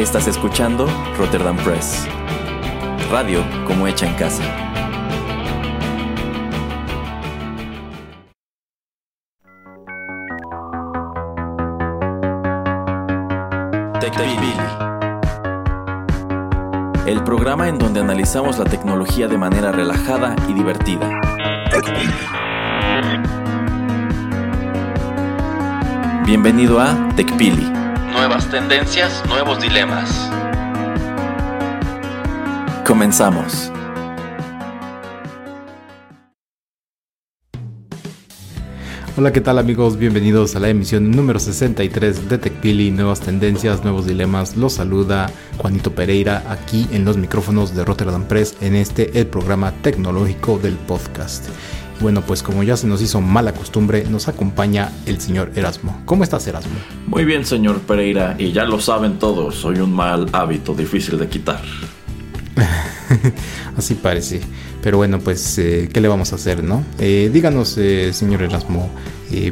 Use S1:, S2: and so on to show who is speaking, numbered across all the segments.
S1: Estás escuchando Rotterdam Press. Radio como hecha en casa. TechPili. El programa en donde analizamos la tecnología de manera relajada y divertida. Bienvenido a TechPili. Nuevas tendencias, nuevos dilemas. Comenzamos.
S2: Hola, ¿qué tal amigos? Bienvenidos a la emisión número 63 de TechPili, nuevas tendencias, nuevos dilemas. Los saluda Juanito Pereira aquí en los micrófonos de Rotterdam Press en este el programa tecnológico del podcast. Bueno, pues como ya se nos hizo mala costumbre, nos acompaña el señor Erasmo. ¿Cómo estás, Erasmo?
S3: Muy bien, señor Pereira, y ya lo saben todos, soy un mal hábito difícil de quitar.
S2: Así parece. Pero bueno, pues, eh, ¿qué le vamos a hacer, no? Eh, díganos, eh, señor Erasmo,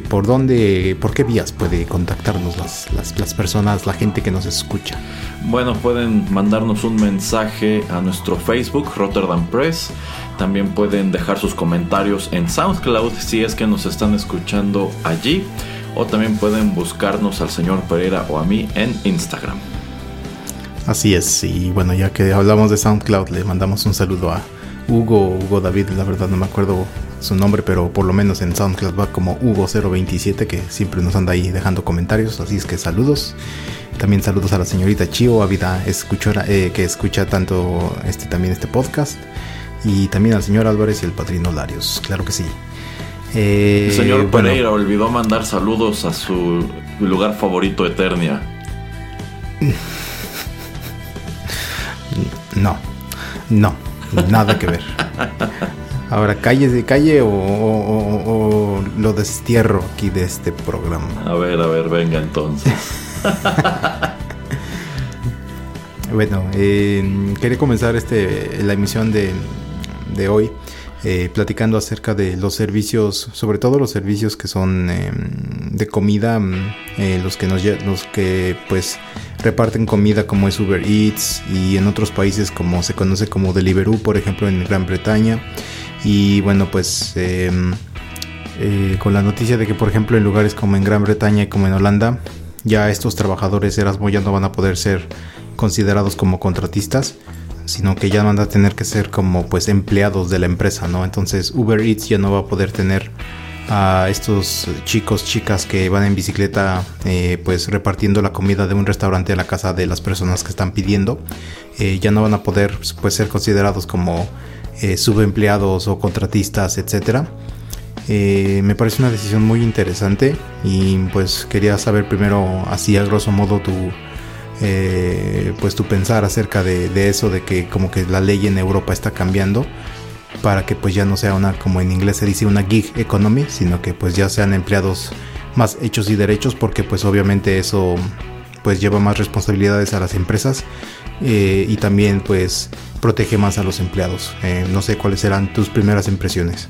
S2: ¿por dónde, por qué vías puede contactarnos las, las, las personas, la gente que nos escucha?
S3: Bueno, pueden mandarnos un mensaje a nuestro Facebook, Rotterdam Press. También pueden dejar sus comentarios en SoundCloud si es que nos están escuchando allí. O también pueden buscarnos al señor Pereira o a mí en Instagram.
S2: Así es, y bueno, ya que hablamos de SoundCloud, le mandamos un saludo a Hugo, Hugo David, la verdad no me acuerdo su nombre, pero por lo menos en SoundCloud va como Hugo027, que siempre nos anda ahí dejando comentarios, así es que saludos. También saludos a la señorita Chio, ávida escuchora, eh, que escucha tanto este también este podcast. Y también al señor Álvarez y el padrino Larios, claro que sí. Eh,
S3: El señor
S2: bueno,
S3: Pereira olvidó mandar saludos a su lugar favorito, Eternia.
S2: No, no, nada que ver. Ahora, calle de calle o, o- o- o lo destierro aquí de este programa.
S3: A ver, a ver, venga entonces.
S2: Bueno, eh, quería comenzar este, la emisión de, de hoy eh, platicando acerca de los servicios, sobre todo los servicios que son eh, de comida, mm, eh, los que nos los que pues reparten comida como es Uber Eats y en otros países como se conoce como Deliveroo, por ejemplo en Gran Bretaña. Y bueno, pues eh, eh, con la noticia de que por ejemplo en lugares como en Gran Bretaña y como en Holanda, ya estos trabajadores Erasmo ya no van a poder ser considerados como contratistas, sino que ya van a tener que ser como pues empleados de la empresa, ¿no? Entonces Uber Eats ya no va a poder tener a estos chicos, chicas que van en bicicleta eh, pues repartiendo la comida de un restaurante a la casa de las personas que están pidiendo, Eh, ya no van a poder pues ser considerados como eh, subempleados o contratistas, etcétera. Eh, me parece una decisión muy interesante y pues quería saber primero así a grosso modo tu eh, pues tu pensar acerca de, eso de que como que la ley en Europa está cambiando para que pues ya no sea una como en inglés se dice una gig economy sino que pues ya sean empleados más hechos y derechos porque pues obviamente eso pues lleva más responsabilidades a las empresas eh, y también pues protege más a los empleados. Eh, no sé cuáles serán tus primeras impresiones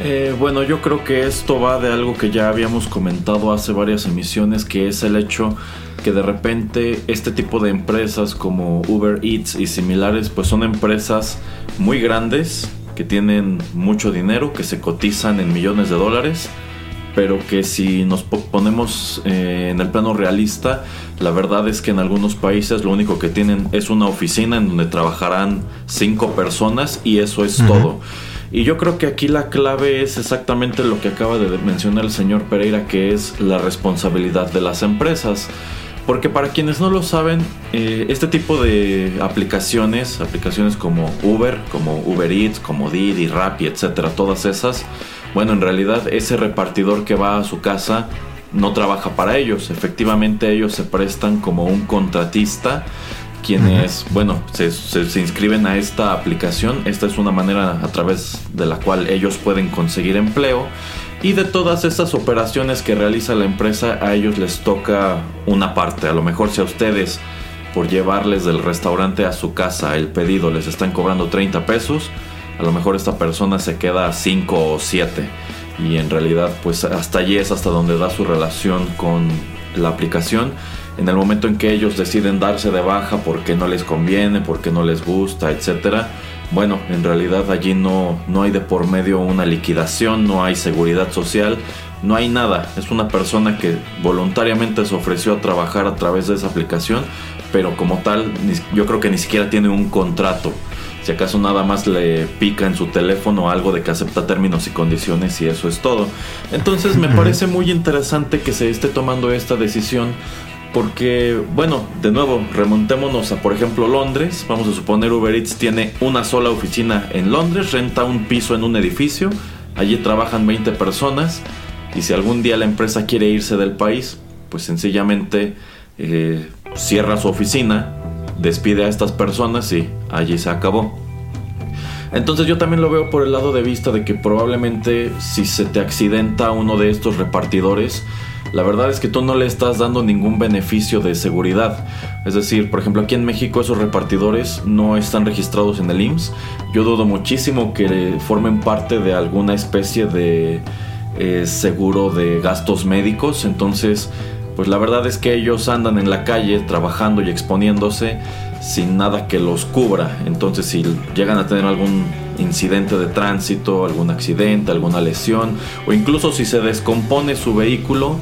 S3: Eh, bueno, yo creo que esto va de algo que ya habíamos comentado hace varias emisiones, que es el hecho que de repente este tipo de empresas como Uber Eats y similares, pues son empresas muy grandes, que tienen mucho dinero, que se cotizan en millones de dólares, pero que si nos po- ponemos eh, en el plano realista, la verdad es que en algunos países lo único que tienen es una oficina en donde trabajarán cinco personas y eso es todo. Y yo creo que aquí la clave es exactamente lo que acaba de mencionar el señor Pereira, que es la responsabilidad de las empresas. Porque para quienes no lo saben, eh, este tipo de aplicaciones, aplicaciones como Uber, como Uber Eats, como Didi, Rappi, etcétera, todas esas, bueno, en realidad ese repartidor que va a su casa no trabaja para ellos. Efectivamente, ellos se prestan como un contratista quienes, bueno, se, se- se inscriben a esta aplicación. Esta es una manera a través de la cual ellos pueden conseguir empleo. Y de todas estas operaciones que realiza la empresa, a ellos les toca una parte. A lo mejor si a ustedes, por llevarles del restaurante a su casa el pedido, les están cobrando 30 pesos, a lo mejor esta persona se queda a 5 o 7. Y en realidad, pues hasta allí es hasta donde da su relación con la aplicación. En el momento en que ellos deciden darse de baja porque no les conviene, porque no les gusta, etcétera, bueno, en realidad allí no, no hay de por medio una liquidación, no hay seguridad social, no hay nada. Es una persona que voluntariamente se ofreció a trabajar a través de esa aplicación, pero como tal, yo creo que ni siquiera tiene un contrato. Si acaso nada más le pica en su teléfono algo de que acepta términos y condiciones y eso es todo. Entonces me parece muy interesante que se esté tomando esta decisión porque, bueno, de nuevo, remontémonos a, por ejemplo, Londres. Vamos a suponer Uber Eats tiene una sola oficina en Londres, renta un piso en un edificio, allí trabajan 20 personas y si algún día la empresa quiere irse del país, pues sencillamente eh, cierra su oficina, despide a estas personas y allí se acabó. Entonces yo también lo veo por el lado de vista de que probablemente si se te accidenta uno de estos repartidores, la verdad es que tú no le estás dando ningún beneficio de seguridad. Es decir, por ejemplo, aquí en México esos repartidores no están registrados en el IMSS. Yo dudo muchísimo que formen parte de alguna especie de eh, seguro de gastos médicos. Entonces, pues la verdad es que ellos andan en la calle trabajando y exponiéndose sin nada que los cubra. Entonces, si llegan a tener algún incidente de tránsito, algún accidente, alguna lesión, o incluso si se descompone su vehículo,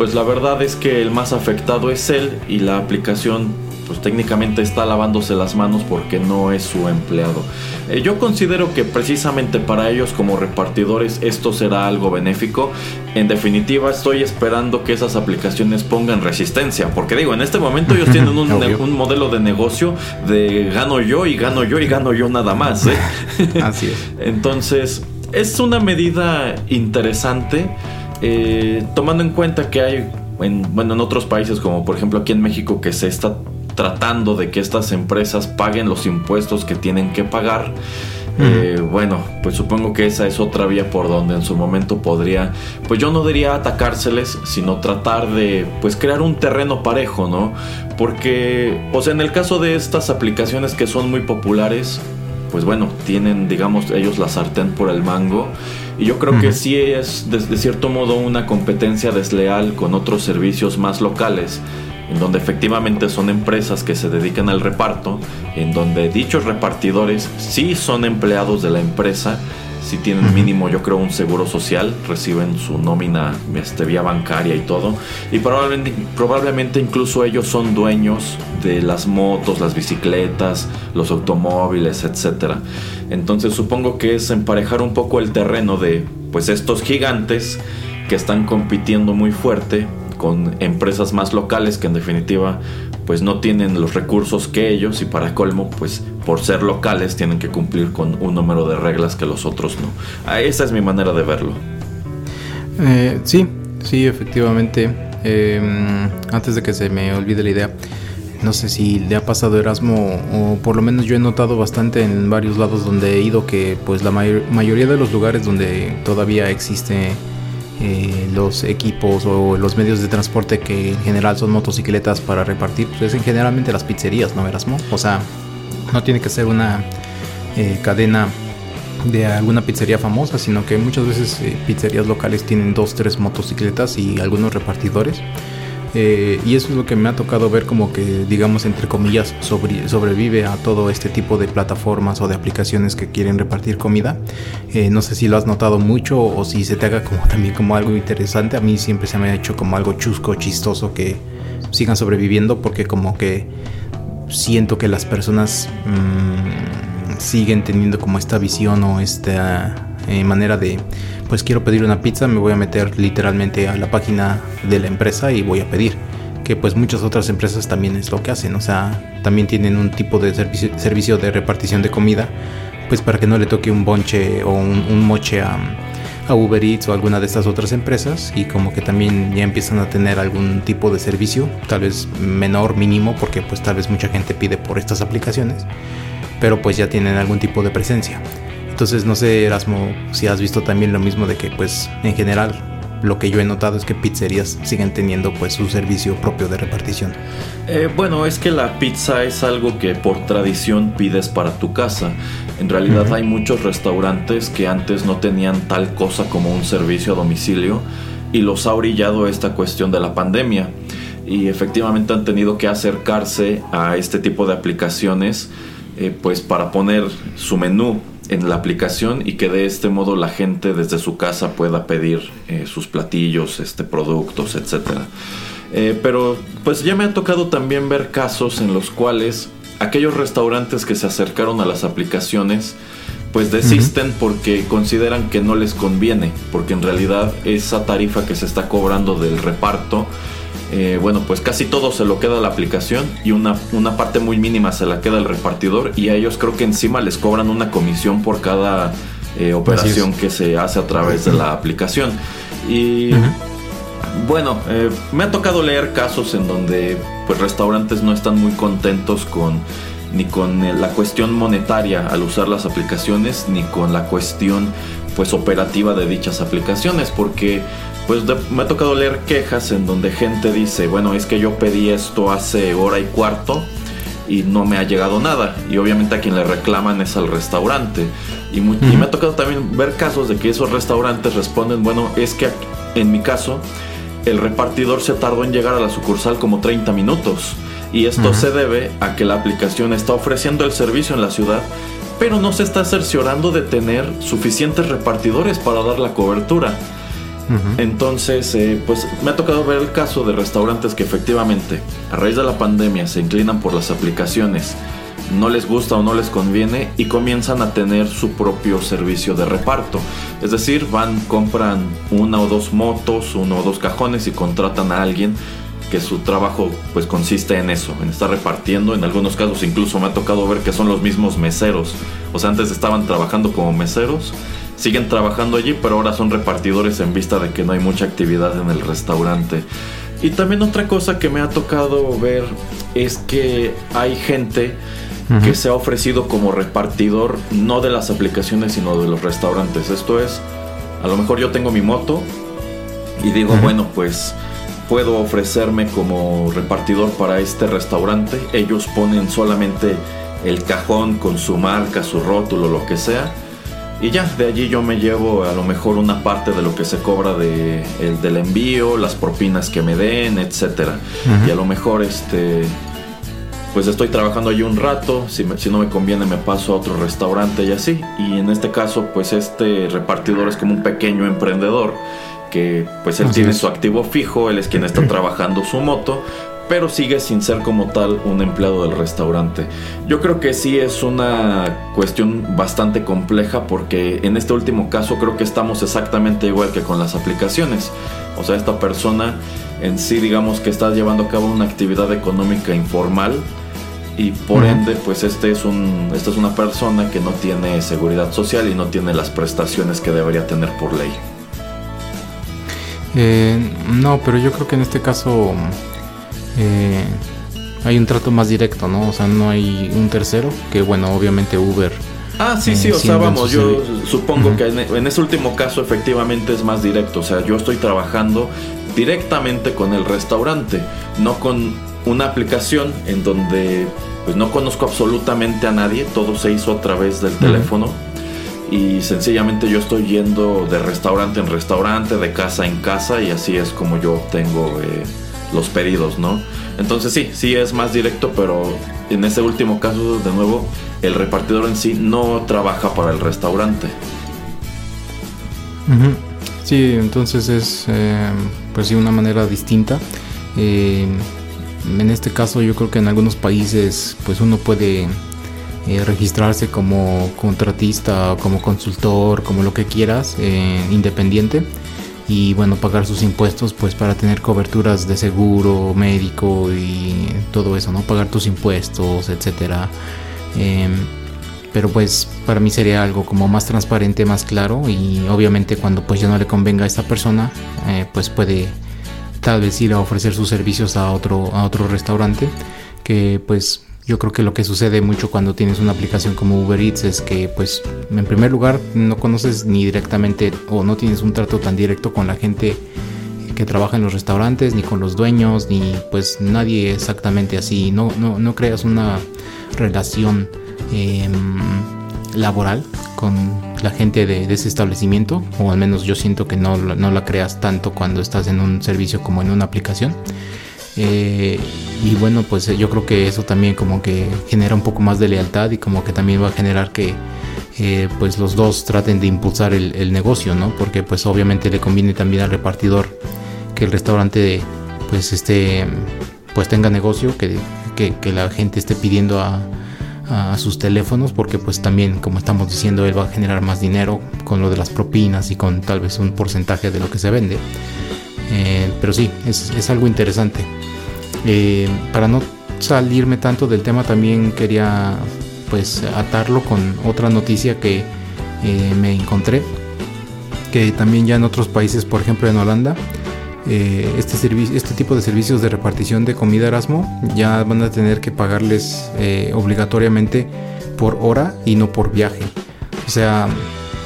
S3: pues la verdad es que el más afectado es él y la aplicación pues técnicamente está lavándose las manos porque no es su empleado. Eh, yo considero que precisamente para ellos como repartidores esto será algo benéfico. En definitiva estoy esperando que esas aplicaciones pongan resistencia, porque digo, en este momento ellos tienen un, un modelo de negocio de gano yo y gano yo y gano yo nada más. ¿eh?
S2: Así es.
S3: Entonces, es una medida interesante. Eh, tomando en cuenta que hay en, bueno, en otros países como por ejemplo aquí en México que se está tratando de que estas empresas paguen los impuestos que tienen que pagar. Eh, bueno, pues supongo que esa es otra vía por donde en su momento podría, pues yo no diría atacárseles, sino tratar de, pues crear un terreno parejo, ¿no? Porque, o sea, en el caso de estas aplicaciones que son muy populares, pues bueno, tienen, digamos, ellos la sartén por el mango. Y yo creo que sí es, de, cierto modo, una competencia desleal con otros servicios más locales, en donde efectivamente son empresas que se dedican al reparto, en donde dichos repartidores sí son empleados de la empresa, si tienen mínimo yo creo un seguro social, reciben su nómina este, vía bancaria y todo. Y probablemente, probablemente incluso ellos son dueños de las motos, las bicicletas, los automóviles, etc. Entonces supongo que es emparejar un poco el terreno de pues estos gigantes que están compitiendo muy fuerte con empresas más locales que en definitiva pues no tienen los recursos que ellos y para colmo pues por ser locales tienen que cumplir con un número de reglas que los otros no. Ah, esa es mi manera de verlo.
S2: Eh, sí, sí, efectivamente. Em, antes de que se me olvide la idea, no sé si le ha pasado Erasmo o por lo menos yo he notado bastante en varios lados donde he ido que pues la mayoría de los lugares donde todavía existe eh, los equipos o los medios de transporte que en general son motocicletas para repartir, pues es en generalmente las pizzerías, ¿no, Erasmo? O sea, no tiene que ser una eh, cadena de alguna pizzería famosa, sino que muchas veces eh, pizzerías locales tienen dos, tres motocicletas y algunos repartidores. Eh, y eso es lo que me ha tocado ver como que, digamos, entre comillas, sobrevive a todo este tipo de plataformas o de aplicaciones que quieren repartir comida. no sé si lo has notado mucho o si se te haga como también como algo interesante. A mí siempre se me ha hecho como algo chusco, chistoso que sigan sobreviviendo porque como que siento que las personas mm, siguen teniendo como esta visión o esta eh, manera de, pues quiero pedir una pizza, me voy a meter literalmente a la página de la empresa y voy a pedir. Que pues muchas otras empresas también es lo que hacen, o sea, también tienen un tipo de servicio, de repartición de comida, pues para que no le toque un bonche o un moche a a Uber Eats o alguna de estas otras empresas y como que también ya empiezan a tener algún tipo de servicio, tal vez menor, mínimo, porque pues tal vez mucha gente pide por estas aplicaciones, pero pues ya tienen algún tipo de presencia. Entonces no sé Erasmo si has visto también lo mismo de que pues en general lo que yo he notado es que pizzerías siguen teniendo pues su servicio propio de repartición.
S3: Eh, bueno, es que la pizza es algo que por tradición pides para tu casa. En realidad hay muchos restaurantes que antes no tenían tal cosa como un servicio a domicilio y los ha orillado esta cuestión de la pandemia. y efectivamente han tenido que acercarse a este tipo de aplicaciones eh, pues para poner su menú en la aplicación y que de este modo la gente desde su casa pueda pedir eh, sus platillos, este, productos, etcétera. Eh, pero pues ya me ha tocado también ver casos en los cuales aquellos restaurantes que se acercaron a las aplicaciones pues desisten porque consideran que no les conviene, porque en realidad esa tarifa que se está cobrando del reparto, eh, bueno, pues casi todo se lo queda la aplicación y una, una parte muy mínima se la queda el repartidor y a ellos creo que encima les cobran una comisión por cada eh, operación que se hace a través de la aplicación. Y bueno, eh, me ha tocado leer casos en donde pues restaurantes no están muy contentos con ni con la cuestión monetaria al usar las aplicaciones ni con la cuestión pues operativa de dichas aplicaciones porque pues me ha tocado leer quejas en donde gente dice bueno es que yo pedí esto hace hora y cuarto y no me ha llegado nada y obviamente a quien le reclaman es al restaurante y, y me ha tocado también ver casos de que esos restaurantes responden bueno es que en mi caso el repartidor se tardó en llegar a la sucursal como 30 minutos. Y esto se debe a que la aplicación está ofreciendo el servicio en la ciudad, pero no se está cerciorando de tener suficientes repartidores para dar la cobertura. Entonces, eh, pues me ha tocado ver el caso de restaurantes que efectivamente, a raíz de la pandemia, se inclinan por las aplicaciones no les gusta o no les conviene y comienzan a tener su propio servicio de reparto. Es decir, van, compran una o dos motos, uno o dos cajones y contratan a alguien que su trabajo pues consiste en eso, en estar repartiendo. En algunos casos incluso me ha tocado ver que son los mismos meseros. O sea, antes estaban trabajando como meseros, siguen trabajando allí, pero ahora son repartidores en vista de que no hay mucha actividad en el restaurante. Y también otra cosa que me ha tocado ver es que hay gente que se ha ofrecido como repartidor no de las aplicaciones sino de los restaurantes. Esto es, a lo mejor yo tengo mi moto y digo, bueno, pues puedo ofrecerme como repartidor para este restaurante. Ellos ponen solamente el cajón con su marca, su rótulo, lo que sea. Y ya, de allí yo me llevo a lo mejor una parte de lo que se cobra de, el, del envío, las propinas que me den, etc. Y a lo mejor este pues estoy trabajando allí un rato, si, si, no me conviene me paso a otro restaurante y así. Y en este caso, pues este repartidor es como un pequeño emprendedor que pues él tiene su activo fijo, él es quien está trabajando su moto, pero sigue sin ser como tal un empleado del restaurante. Yo creo que sí es una cuestión bastante compleja porque en este último caso creo que estamos exactamente igual que con las aplicaciones. O sea, esta persona en sí digamos que está llevando a cabo una actividad económica informal y por ende pues este es un esta es una persona que no tiene seguridad social y no tiene las prestaciones que debería tener por ley
S2: eh, no pero yo creo que en este caso eh, hay un trato más directo no o sea no hay un tercero que bueno obviamente Uber
S3: Ah, sí, sí, o sea, vamos, yo supongo que en, en, ese último caso efectivamente es más directo, o sea, yo estoy trabajando directamente con el restaurante, no con una aplicación en donde pues no conozco absolutamente a nadie, todo se hizo a través del teléfono y sencillamente yo estoy yendo de restaurante en restaurante, de casa en casa y así es como yo obtengo eh, los pedidos, ¿no? Entonces sí, sí es más directo, pero en ese último caso, de nuevo, el repartidor en sí no trabaja para el restaurante.
S2: Sí, entonces es eh, pues sí una manera distinta. Eh, en este caso yo creo que en algunos países pues uno puede eh, registrarse como contratista, como consultor, como lo que quieras, independiente y bueno pagar sus impuestos pues para tener coberturas de seguro médico y todo eso no pagar tus impuestos etcétera. Em, pero pues para mí sería algo como más transparente más claro y obviamente cuando pues ya no le convenga a esta persona eh, pues puede tal vez ir a ofrecer sus servicios a otro, a otro restaurante, que pues yo creo que lo que sucede mucho cuando tienes una aplicación como Uber Eats es que pues en primer lugar no conoces ni directamente o no tienes un trato tan directo con la gente que trabaja en los restaurantes, ni con los dueños, ni pues nadie exactamente así, no, no, no creas una relación em, laboral con la gente de, ese establecimiento, o al menos yo siento que no, no, la creas tanto cuando estás en un servicio como en una aplicación. Eh, y bueno, pues yo creo que eso también como que genera un poco más de lealtad y como que también va a generar que eh, pues los dos traten de impulsar el, negocio, ¿no? Porque pues obviamente le conviene también al repartidor que el restaurante pues esté pues tenga negocio, que, que, la gente esté pidiendo a, sus teléfonos, porque pues también como estamos diciendo él va a generar más dinero con lo de las propinas y con tal vez un porcentaje de lo que se vende. Eh, pero sí, es, es algo interesante. Eh, para no salirme tanto del tema también quería pues atarlo con otra noticia que eh, me encontré que también ya en otros países por ejemplo en Holanda este, este tipo de servicios de repartición de comida Erasmo ya van a tener que pagarles obligatoriamente por hora y no por viaje o sea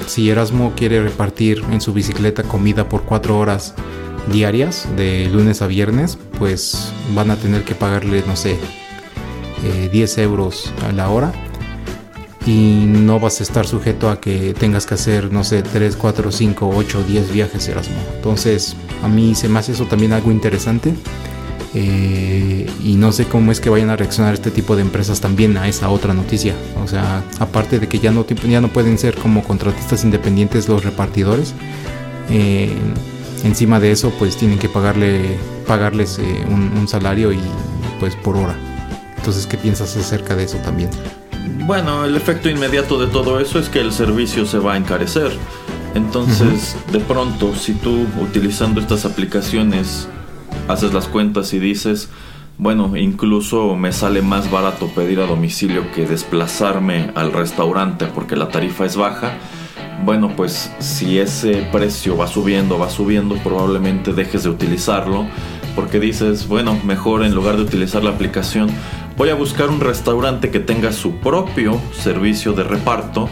S2: si Erasmo quiere repartir en su bicicleta comida por cuatro horas diarias de lunes a viernes pues van a tener que pagarle no sé 10 euros a la hora y no vas a estar sujeto a que tengas que hacer, no sé, 3, 4, 5, 8, 10 viajes Erasmo. Entonces, a mí se me hace eso también algo interesante. Eh, y no sé cómo es que vayan a reaccionar este tipo de empresas también a esa otra noticia. O sea, aparte de que ya no, ya no pueden ser como contratistas independientes los repartidores, eh, encima de eso pues tienen que pagarle, pagarles eh, un, un salario y pues por hora. Entonces, ¿qué piensas acerca de eso también?
S3: Bueno, el efecto inmediato de todo eso es que el servicio se va a encarecer. Entonces, de pronto, si tú utilizando estas aplicaciones haces las cuentas y dices, bueno, incluso me sale más barato pedir a domicilio que desplazarme al restaurante porque la tarifa es baja. Bueno, pues si ese precio va subiendo, va subiendo, probablemente dejes de utilizarlo porque dices, bueno, mejor en lugar de utilizar la aplicación, voy a buscar un restaurante que tenga su propio servicio de reparto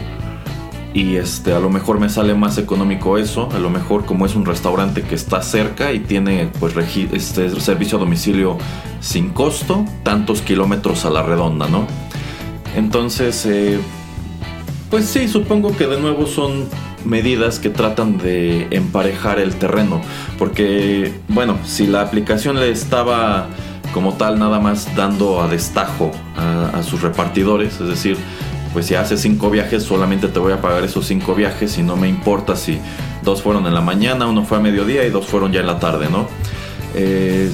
S3: y este a lo mejor me sale más económico eso a lo mejor como es un restaurante que está cerca y tiene pues este servicio a domicilio sin costo tantos kilómetros a la redonda no entonces eh, pues sí supongo que de nuevo son medidas que tratan de emparejar el terreno porque bueno si la aplicación le estaba como tal nada más dando a destajo a, sus repartidores, es decir, pues si haces cinco viajes solamente te voy a pagar esos cinco viajes y no me importa si dos fueron en la mañana, uno fue a mediodía y dos fueron ya en la tarde, ¿no? Eh,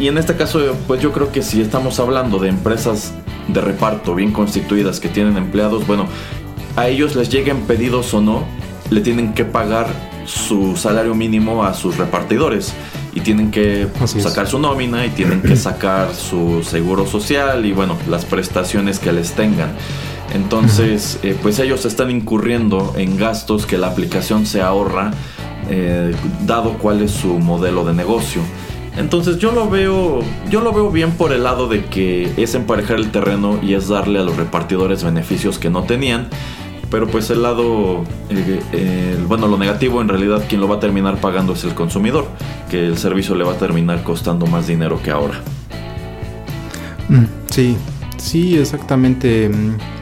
S3: y en este caso, pues yo creo que si estamos hablando de empresas de reparto bien constituidas que tienen empleados, bueno, a ellos les lleguen pedidos o no, le tienen que pagar su salario mínimo a sus repartidores y tienen que sacar su nómina y tienen que sacar su seguro social y bueno, las prestaciones que les tengan. Entonces, eh, pues ellos están incurriendo en gastos que la aplicación se ahorra, eh, dado cuál es su modelo de negocio. Entonces yo lo veo, yo lo veo bien por el lado de que es emparejar el terreno y es darle a los repartidores beneficios que no tenían pero pues el lado, bueno, lo negativo en realidad quien lo va a terminar pagando es el consumidor, que el servicio le va a terminar costando más dinero que ahora.
S2: Mm, sí, sí, exactamente.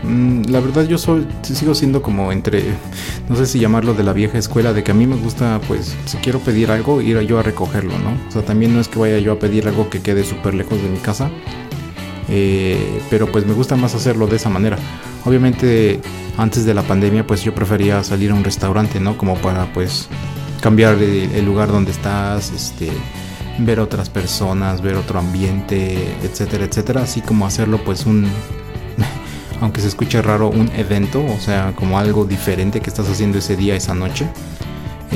S2: Mm, la verdad yo soy, sigo siendo como entre, no sé si llamarlo de la vieja escuela, de que a mí me gusta, pues, si quiero pedir algo, ir yo a recogerlo, ¿no? O sea, también no es que vaya yo a pedir algo que quede súper lejos de mi casa, eh, pero pues me gusta más hacerlo de esa manera. Obviamente antes de la pandemia pues yo prefería salir a un restaurante, ¿no? Como para pues cambiar el, lugar donde estás, este, ver otras personas, ver otro ambiente, etcétera, etcétera. Así como hacerlo pues un, aunque se escuche raro, un evento, o sea, como algo diferente que estás haciendo ese día, esa noche.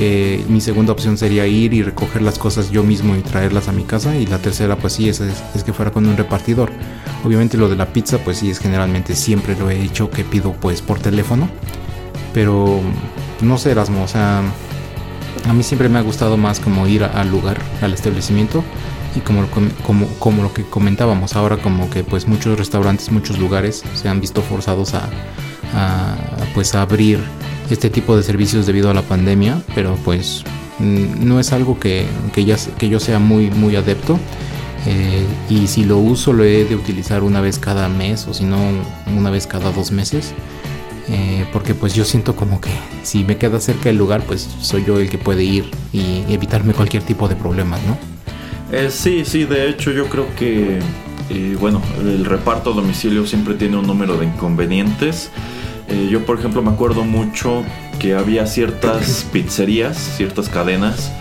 S2: Eh, mi segunda opción sería ir y recoger las cosas yo mismo y traerlas a mi casa. Y la tercera, pues sí, es, es, que fuera con un repartidor. Obviamente lo de la pizza, pues sí, es generalmente siempre lo he hecho que pido pues por teléfono. Pero no sé, Erasmo, o sea, a mí siempre me ha gustado más como ir al lugar, al establecimiento. Y como, como, como lo que comentábamos ahora, como que pues muchos restaurantes, muchos lugares se han visto forzados a, a pues a abrir este tipo de servicios debido a la pandemia, pero pues no es algo que, que, ya, que yo sea muy, muy adepto. Eh, y si lo uso lo he de utilizar una vez cada mes o si no una vez cada dos meses. Eh, porque pues yo siento como que si me queda cerca el lugar pues soy yo el que puede ir y evitarme cualquier tipo de problemas, ¿no?
S3: Eh, sí, sí, de hecho yo creo que, eh, bueno, el reparto a domicilio siempre tiene un número de inconvenientes. Eh, yo, por ejemplo, me acuerdo mucho que había ciertas pizzerías, ciertas cadenas,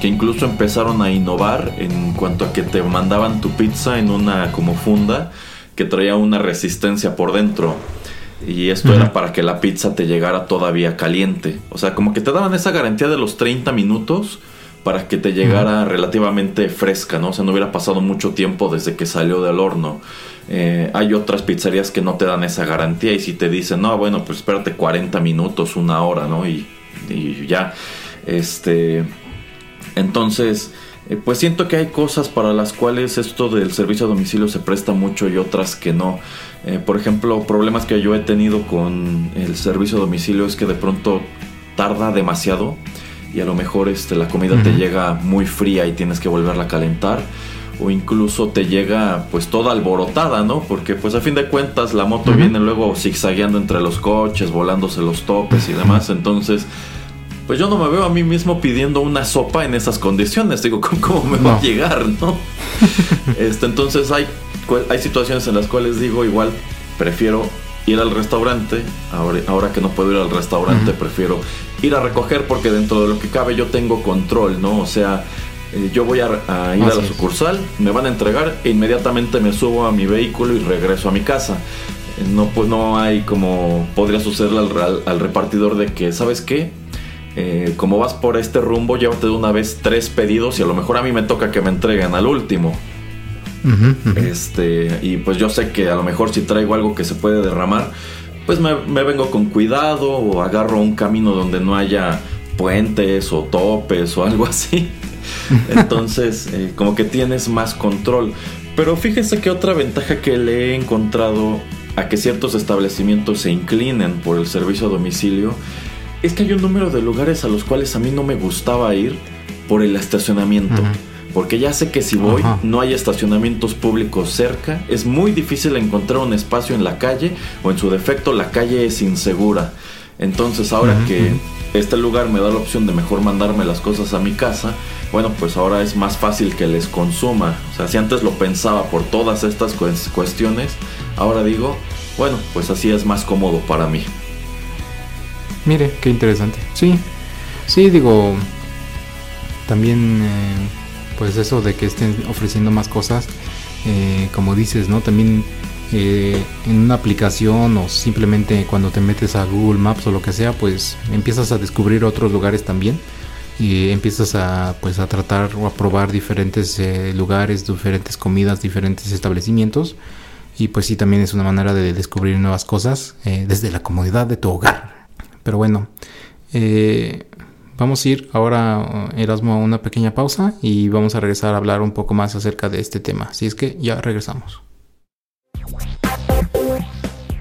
S3: que incluso empezaron a innovar en cuanto a que te mandaban tu pizza en una como funda que traía una resistencia por dentro. Y esto era para que la pizza te llegara todavía caliente. O sea, como que te daban esa garantía de los 30 minutos para que te llegara relativamente fresca, ¿no? O sea, no hubiera pasado mucho tiempo desde que salió del horno. Eh, hay otras pizzerías que no te dan esa garantía y si te dicen, no, bueno, pues espérate 40 minutos, una hora, ¿no? Y, y ya, este... Entonces, eh, pues siento que hay cosas para las cuales esto del servicio a domicilio se presta mucho y otras que no. Eh, por ejemplo, problemas que yo he tenido con el servicio a domicilio es que de pronto tarda demasiado y a lo mejor este, la comida te llega muy fría y tienes que volverla a calentar. O incluso te llega pues toda alborotada, ¿no? Porque pues a fin de cuentas la moto viene luego zigzagueando entre los coches, volándose los topes y demás, entonces pues yo no me veo a mí mismo pidiendo una sopa en esas condiciones, digo, ¿cómo, me va a llegar, no? este, entonces hay, hay situaciones en las cuales digo, igual prefiero ir al restaurante, ahora, ahora que no puedo ir al restaurante, prefiero ir a recoger porque dentro de lo que cabe yo tengo control, ¿no? O sea, eh, yo voy a, ir a la sucursal, me van a entregar e inmediatamente me subo a mi vehículo y regreso a mi casa. Eh, no, pues no hay como podría suceder al, al, repartidor de que, ¿sabes qué? Eh, como vas por este rumbo, llévate de una vez tres pedidos y a lo mejor a mí me toca que me entreguen al último. Este, y pues yo sé que a lo mejor si traigo algo que se puede derramar, pues me, me vengo con cuidado o agarro un camino donde no haya puentes o topes o algo así. Entonces, eh, como que tienes más control. Pero fíjese que otra ventaja que le he encontrado a que ciertos establecimientos se inclinen por el servicio a domicilio es que hay un número de lugares a los cuales a mí no me gustaba ir por el estacionamiento. Porque ya sé que si voy no hay estacionamientos públicos cerca, es muy difícil encontrar un espacio en la calle o en su defecto la calle es insegura. Entonces ahora que este lugar me da la opción de mejor mandarme las cosas a mi casa, bueno, pues ahora es más fácil que les consuma. O sea, si antes lo pensaba por todas estas cuestiones, ahora digo, bueno, pues así es más cómodo para mí.
S2: Mire, qué interesante. Sí, sí, digo, también, eh, pues eso de que estén ofreciendo más cosas, eh, como dices, ¿no? También eh, en una aplicación o simplemente cuando te metes a Google Maps o lo que sea, pues empiezas a descubrir otros lugares también y empiezas a pues a tratar o a probar diferentes lugares, diferentes comidas, diferentes establecimientos y pues sí también es una manera de descubrir nuevas cosas desde la comodidad de tu hogar. Pero bueno, eh, vamos a ir ahora, Erasmo, a una pequeña pausa y vamos a regresar a hablar un poco más acerca de este tema. Así es que ya regresamos.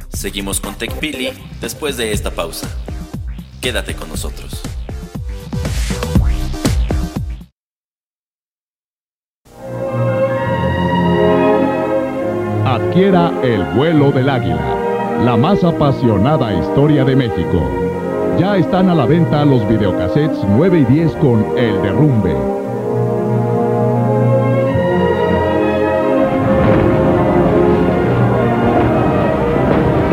S1: Seguimos con TechPili después de esta pausa. Quédate con nosotros.
S4: Adquiera el vuelo del águila, la más apasionada historia de México ya están a la venta los videocassettes 9 y 10 con El Derrumbe.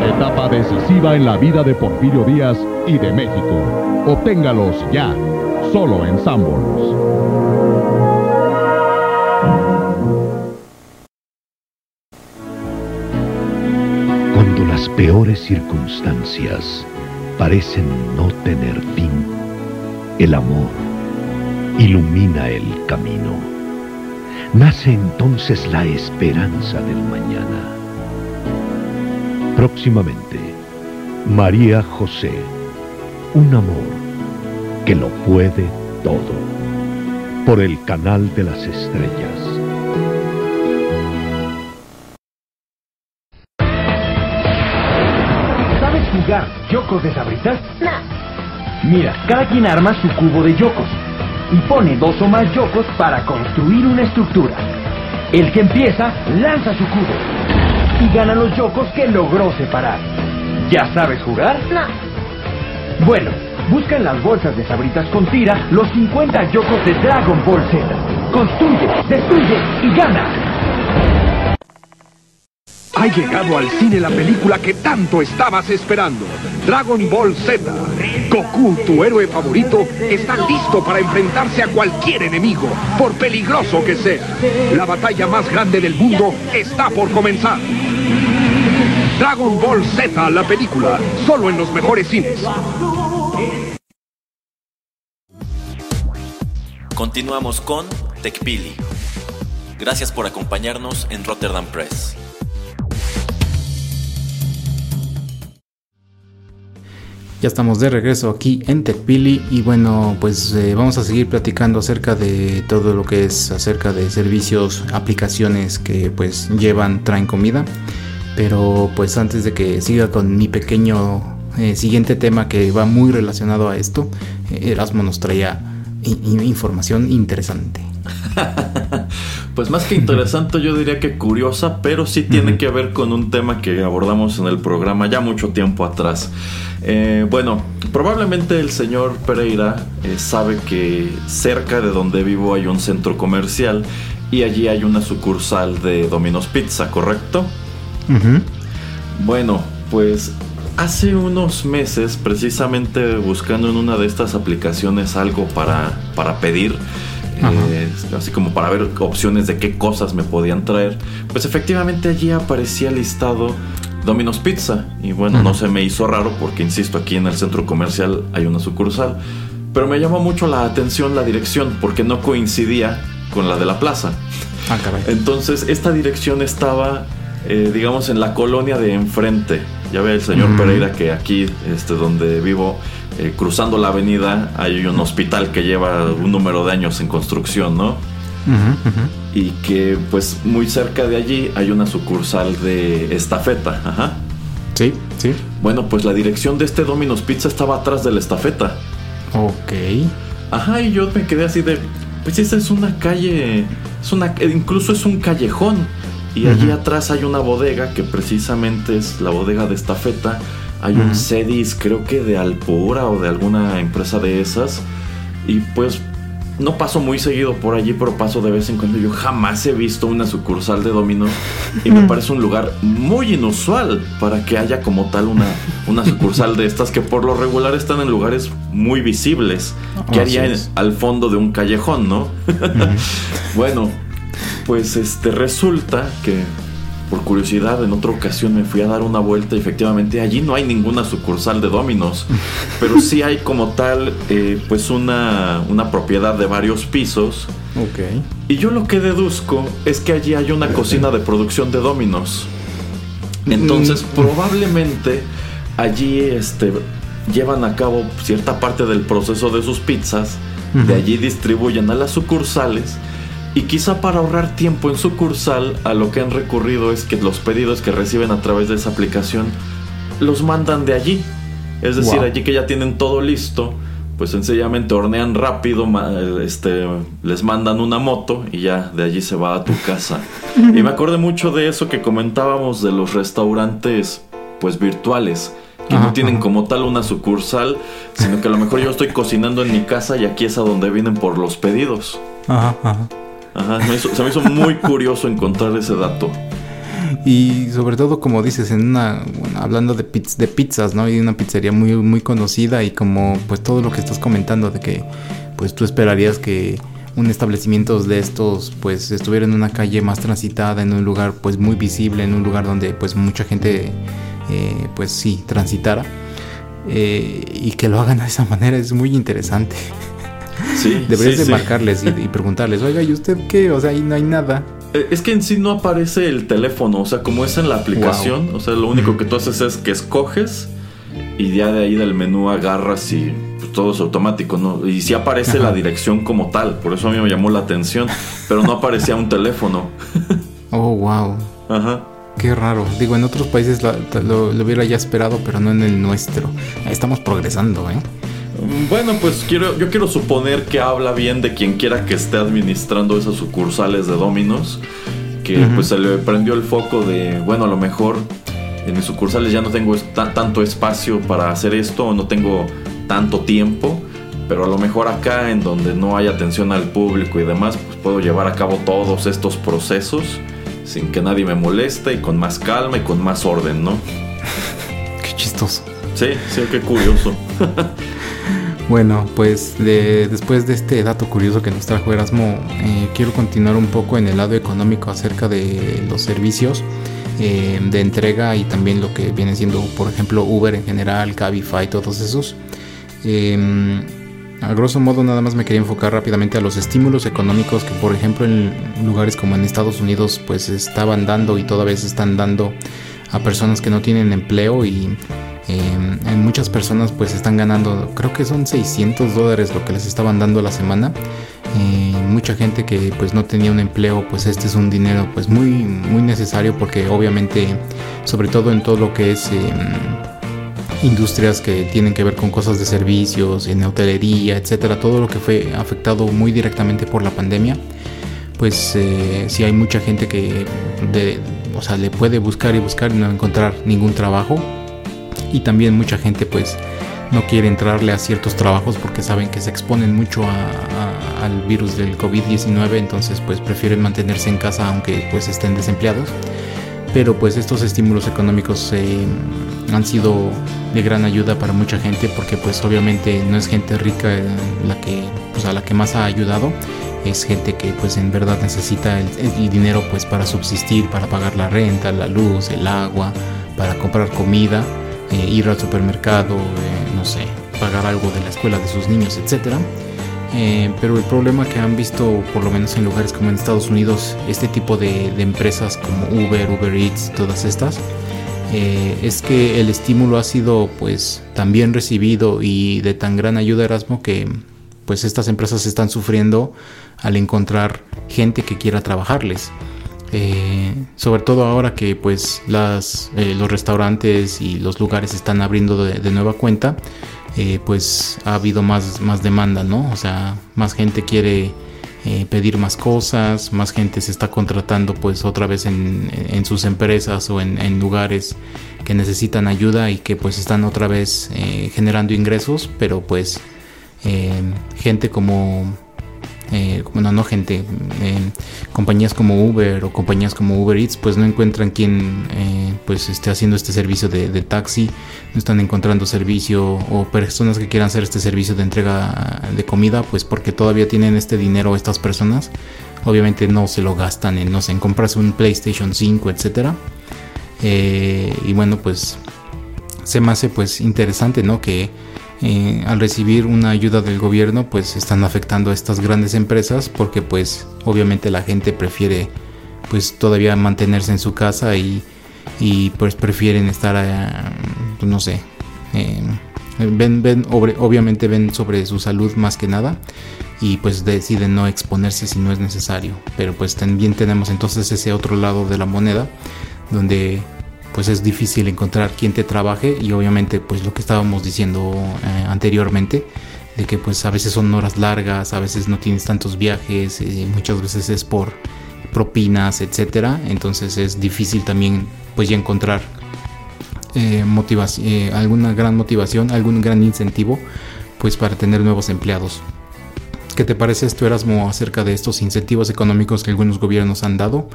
S4: Etapa decisiva en la vida de Porfirio Díaz y de México. Obténgalos ya, solo en Sanborns.
S5: Cuando las peores circunstancias parecen no tener fin, el amor ilumina el camino. Nace entonces la esperanza del mañana. Próximamente, María José, un amor que lo puede todo, por el canal de las estrellas.
S6: Yocos de sabritas? No. Mira, cada quien arma su cubo de yocos y pone dos o más yocos para construir una estructura. El que empieza lanza su cubo y gana los yocos que logró separar. ¿Ya sabes jugar?
S7: No.
S6: Bueno, busca en las bolsas de sabritas con tira los 50 yocos de Dragon Ball Z. construye, destruye y gana.
S8: Ha llegado al cine la película que tanto estabas esperando. Dragon Ball Z. Goku, tu héroe favorito, está listo para enfrentarse a cualquier enemigo, por peligroso que sea. La batalla más grande del mundo está por comenzar. Dragon Ball Z, la película, solo en los mejores cines.
S1: Continuamos con TechPili. Gracias por acompañarnos en Rotterdam Press.
S2: Ya estamos de regreso aquí en TechPili y bueno, pues eh, vamos a seguir platicando acerca de todo lo que es acerca de servicios, aplicaciones que pues llevan, traen comida. Pero pues antes de que siga con mi pequeño eh, siguiente tema que va muy relacionado a esto, eh, Erasmo nos traía información interesante.
S3: pues más que interesante yo diría que curiosa, pero sí tiene que ver con un tema que abordamos en el programa ya mucho tiempo atrás. Eh, bueno, probablemente el señor Pereira eh, sabe que cerca de donde vivo hay un centro comercial y allí hay una sucursal de Domino's Pizza, ¿correcto? Bueno, pues hace unos meses, precisamente buscando en una de estas aplicaciones algo para, para pedir, eh, así como para ver opciones de qué cosas me podían traer, pues efectivamente allí aparecía listado Domino's Pizza. Y bueno, no se me hizo raro porque, insisto, aquí en el centro comercial hay una sucursal. Pero me llamó mucho la atención la dirección porque no coincidía con la de la plaza.
S2: Ah,
S3: Entonces, esta dirección estaba, eh, digamos, en la colonia de enfrente. Ya ve el señor Pereira que aquí, este, donde vivo, eh, cruzando la avenida, hay un hospital que lleva un número de años en construcción, ¿no? Y que pues muy cerca de allí hay una sucursal de estafeta. Ajá.
S2: Sí, sí.
S3: Bueno, pues la dirección de este Domino's Pizza estaba atrás de la estafeta.
S2: Ok.
S3: Ajá, y yo me quedé así de, pues esa es una calle, es una, incluso es un callejón. Y allí atrás hay una bodega que precisamente es la bodega de estafeta. Hay un Cedis, creo que de Alpura o de alguna empresa de esas. Y pues no paso muy seguido por allí, pero paso de vez en cuando. Yo jamás he visto una sucursal de Domino y me parece un lugar muy inusual para que haya como tal una, una sucursal de estas que por lo regular están en lugares muy visibles, que haría al fondo de un callejón, ¿no? bueno, pues este resulta que por curiosidad, en otra ocasión me fui a dar una vuelta y efectivamente allí no hay ninguna sucursal de Dominos, pero sí hay como tal, eh, pues una, una propiedad de varios pisos.
S2: Ok.
S3: Y yo lo que deduzco es que allí hay una cocina de producción de Dominos. Entonces, mm. probablemente allí este, llevan a cabo cierta parte del proceso de sus pizzas, de allí distribuyen a las sucursales y quizá para ahorrar tiempo en sucursal, a lo que han recurrido es que los pedidos que reciben a través de esa aplicación los mandan de allí. Es decir, allí que ya tienen todo listo, pues sencillamente hornean rápido, este, les mandan una moto y ya de allí se va a tu casa. y me acordé mucho de eso que comentábamos de los restaurantes pues virtuales que no tienen como tal una sucursal, sino que a lo mejor yo estoy cocinando en mi casa y aquí es a donde vienen por los pedidos.
S2: Ajá, ajá.
S3: Ajá, se me hizo muy curioso encontrar ese dato.
S2: Y sobre todo, como dices, en una, hablando de, de pizzas, ¿no? Y una pizzería muy, muy conocida y como pues todo lo que estás comentando de que pues tú esperarías que un establecimiento de estos pues estuviera en una calle más transitada, en un lugar pues muy visible, en un lugar donde pues mucha gente eh, pues sí transitara. Eh, y que lo hagan de esa manera es muy interesante.
S3: Sí,
S2: Deberías de marcarles y, preguntarles, oiga, ¿y usted qué? O sea, ahí no hay nada.
S3: Eh, es que en sí no aparece el teléfono, o sea, como es en la aplicación, o sea, lo único que tú haces es que escoges y ya de ahí del menú agarras y pues, todo es automático, ¿no? Y sí aparece la dirección como tal, por eso a mí me llamó la atención, pero no aparecía un teléfono.
S2: oh, wow.
S3: Ajá.
S2: Qué raro. Digo, en otros países lo, lo, hubiera ya esperado, pero no en el nuestro. Estamos progresando, ¿eh?
S3: Bueno, pues quiero, yo quiero suponer que habla bien de quien quiera que esté administrando esas sucursales de Dominos. Que pues se le prendió el foco de, bueno, a lo mejor en mis sucursales ya no tengo tanto espacio para hacer esto o no tengo tanto tiempo. pero a lo mejor acá en donde no hay atención al público y demás, pues puedo llevar a cabo todos estos procesos sin que nadie me moleste y con más calma y con más orden, ¿no?
S2: Qué chistoso.
S3: Sí, sí, qué curioso.
S2: bueno, pues después de este dato curioso que nos trajo Erasmo, eh, quiero continuar un poco en el lado económico acerca de los servicios eh, de entrega y también lo que viene siendo, por ejemplo, Uber en general, Cabify, todos esos. Eh, a grosso modo nada más me quería enfocar rápidamente a los estímulos económicos que por ejemplo en lugares como en Estados Unidos pues estaban dando y todavía se están dando a personas que no tienen empleo y eh, muchas personas pues están ganando creo que son 600 dólares lo que les estaban dando a la semana eh, mucha gente que pues no tenía un empleo pues este es un dinero pues muy muy necesario porque obviamente sobre todo en todo lo que es em, industrias que tienen que ver con cosas de servicios, en hotelería, etcétera, todo lo que fue afectado muy directamente por la pandemia, pues eh, si hay mucha gente que o sea, le puede buscar y buscar y no encontrar ningún trabajo. Y también mucha gente pues no quiere entrarle a ciertos trabajos porque saben que se exponen mucho al virus del COVID-19, entonces pues prefieren mantenerse en casa aunque pues estén desempleados. Pero pues estos estímulos económicos eh, han sido de gran ayuda para mucha gente porque pues obviamente no es gente rica la que pues, a la que más ha ayudado es gente que pues en verdad necesita el, dinero pues para subsistir para pagar la renta la luz el agua para comprar comida eh, ir al supermercado eh, no sé pagar algo de la escuela de sus niños etcétera eh, pero el problema que han visto por lo menos en lugares como en Estados Unidos este tipo de, empresas como Uber Uber Eats todas estas es que el estímulo ha sido pues tan bien recibido y de tan gran ayuda Erasmo que pues estas empresas están sufriendo al encontrar gente que quiera trabajarles. Eh, sobre todo ahora que pues las, eh, los restaurantes y los lugares están abriendo de, nueva cuenta, pues ha habido más, más demanda, ¿no? O sea, más gente quiere eh, pedir más cosas, más gente se está contratando pues otra vez en, sus empresas o en, lugares que necesitan ayuda y que pues están otra vez eh, generando ingresos, pero pues eh, gente como eh, bueno, no gente, eh, compañías como Uber o compañías como Uber Eats, pues no encuentran quien eh, pues esté haciendo este servicio de, taxi, no están encontrando servicio o personas que quieran hacer este servicio de entrega de comida, pues porque todavía tienen este dinero estas personas, obviamente no se lo gastan en, no sé, en comprarse un PlayStation 5, etcétera. y bueno, pues se me hace pues interesante, ¿no? Que eh, al recibir una ayuda del gobierno pues están afectando a estas grandes empresas porque pues obviamente la gente prefiere pues todavía mantenerse en su casa y, pues prefieren estar eh, pues, no sé eh, ven, ven obviamente ven sobre su salud más que nada y pues deciden no exponerse si no es necesario. Pero pues también tenemos entonces ese otro lado de la moneda donde pues es difícil encontrar quien te trabaje y obviamente pues lo que estábamos diciendo eh, anteriormente de que pues a veces son horas largas, a veces no tienes tantos viajes, eh, muchas veces es por propinas, etcétera, entonces es difícil también pues ya encontrar eh, motivación, alguna gran motivación, algún gran incentivo pues para tener nuevos empleados. ¿Qué te parece esto, Erasmo, acerca de estos incentivos económicos que algunos gobiernos han dado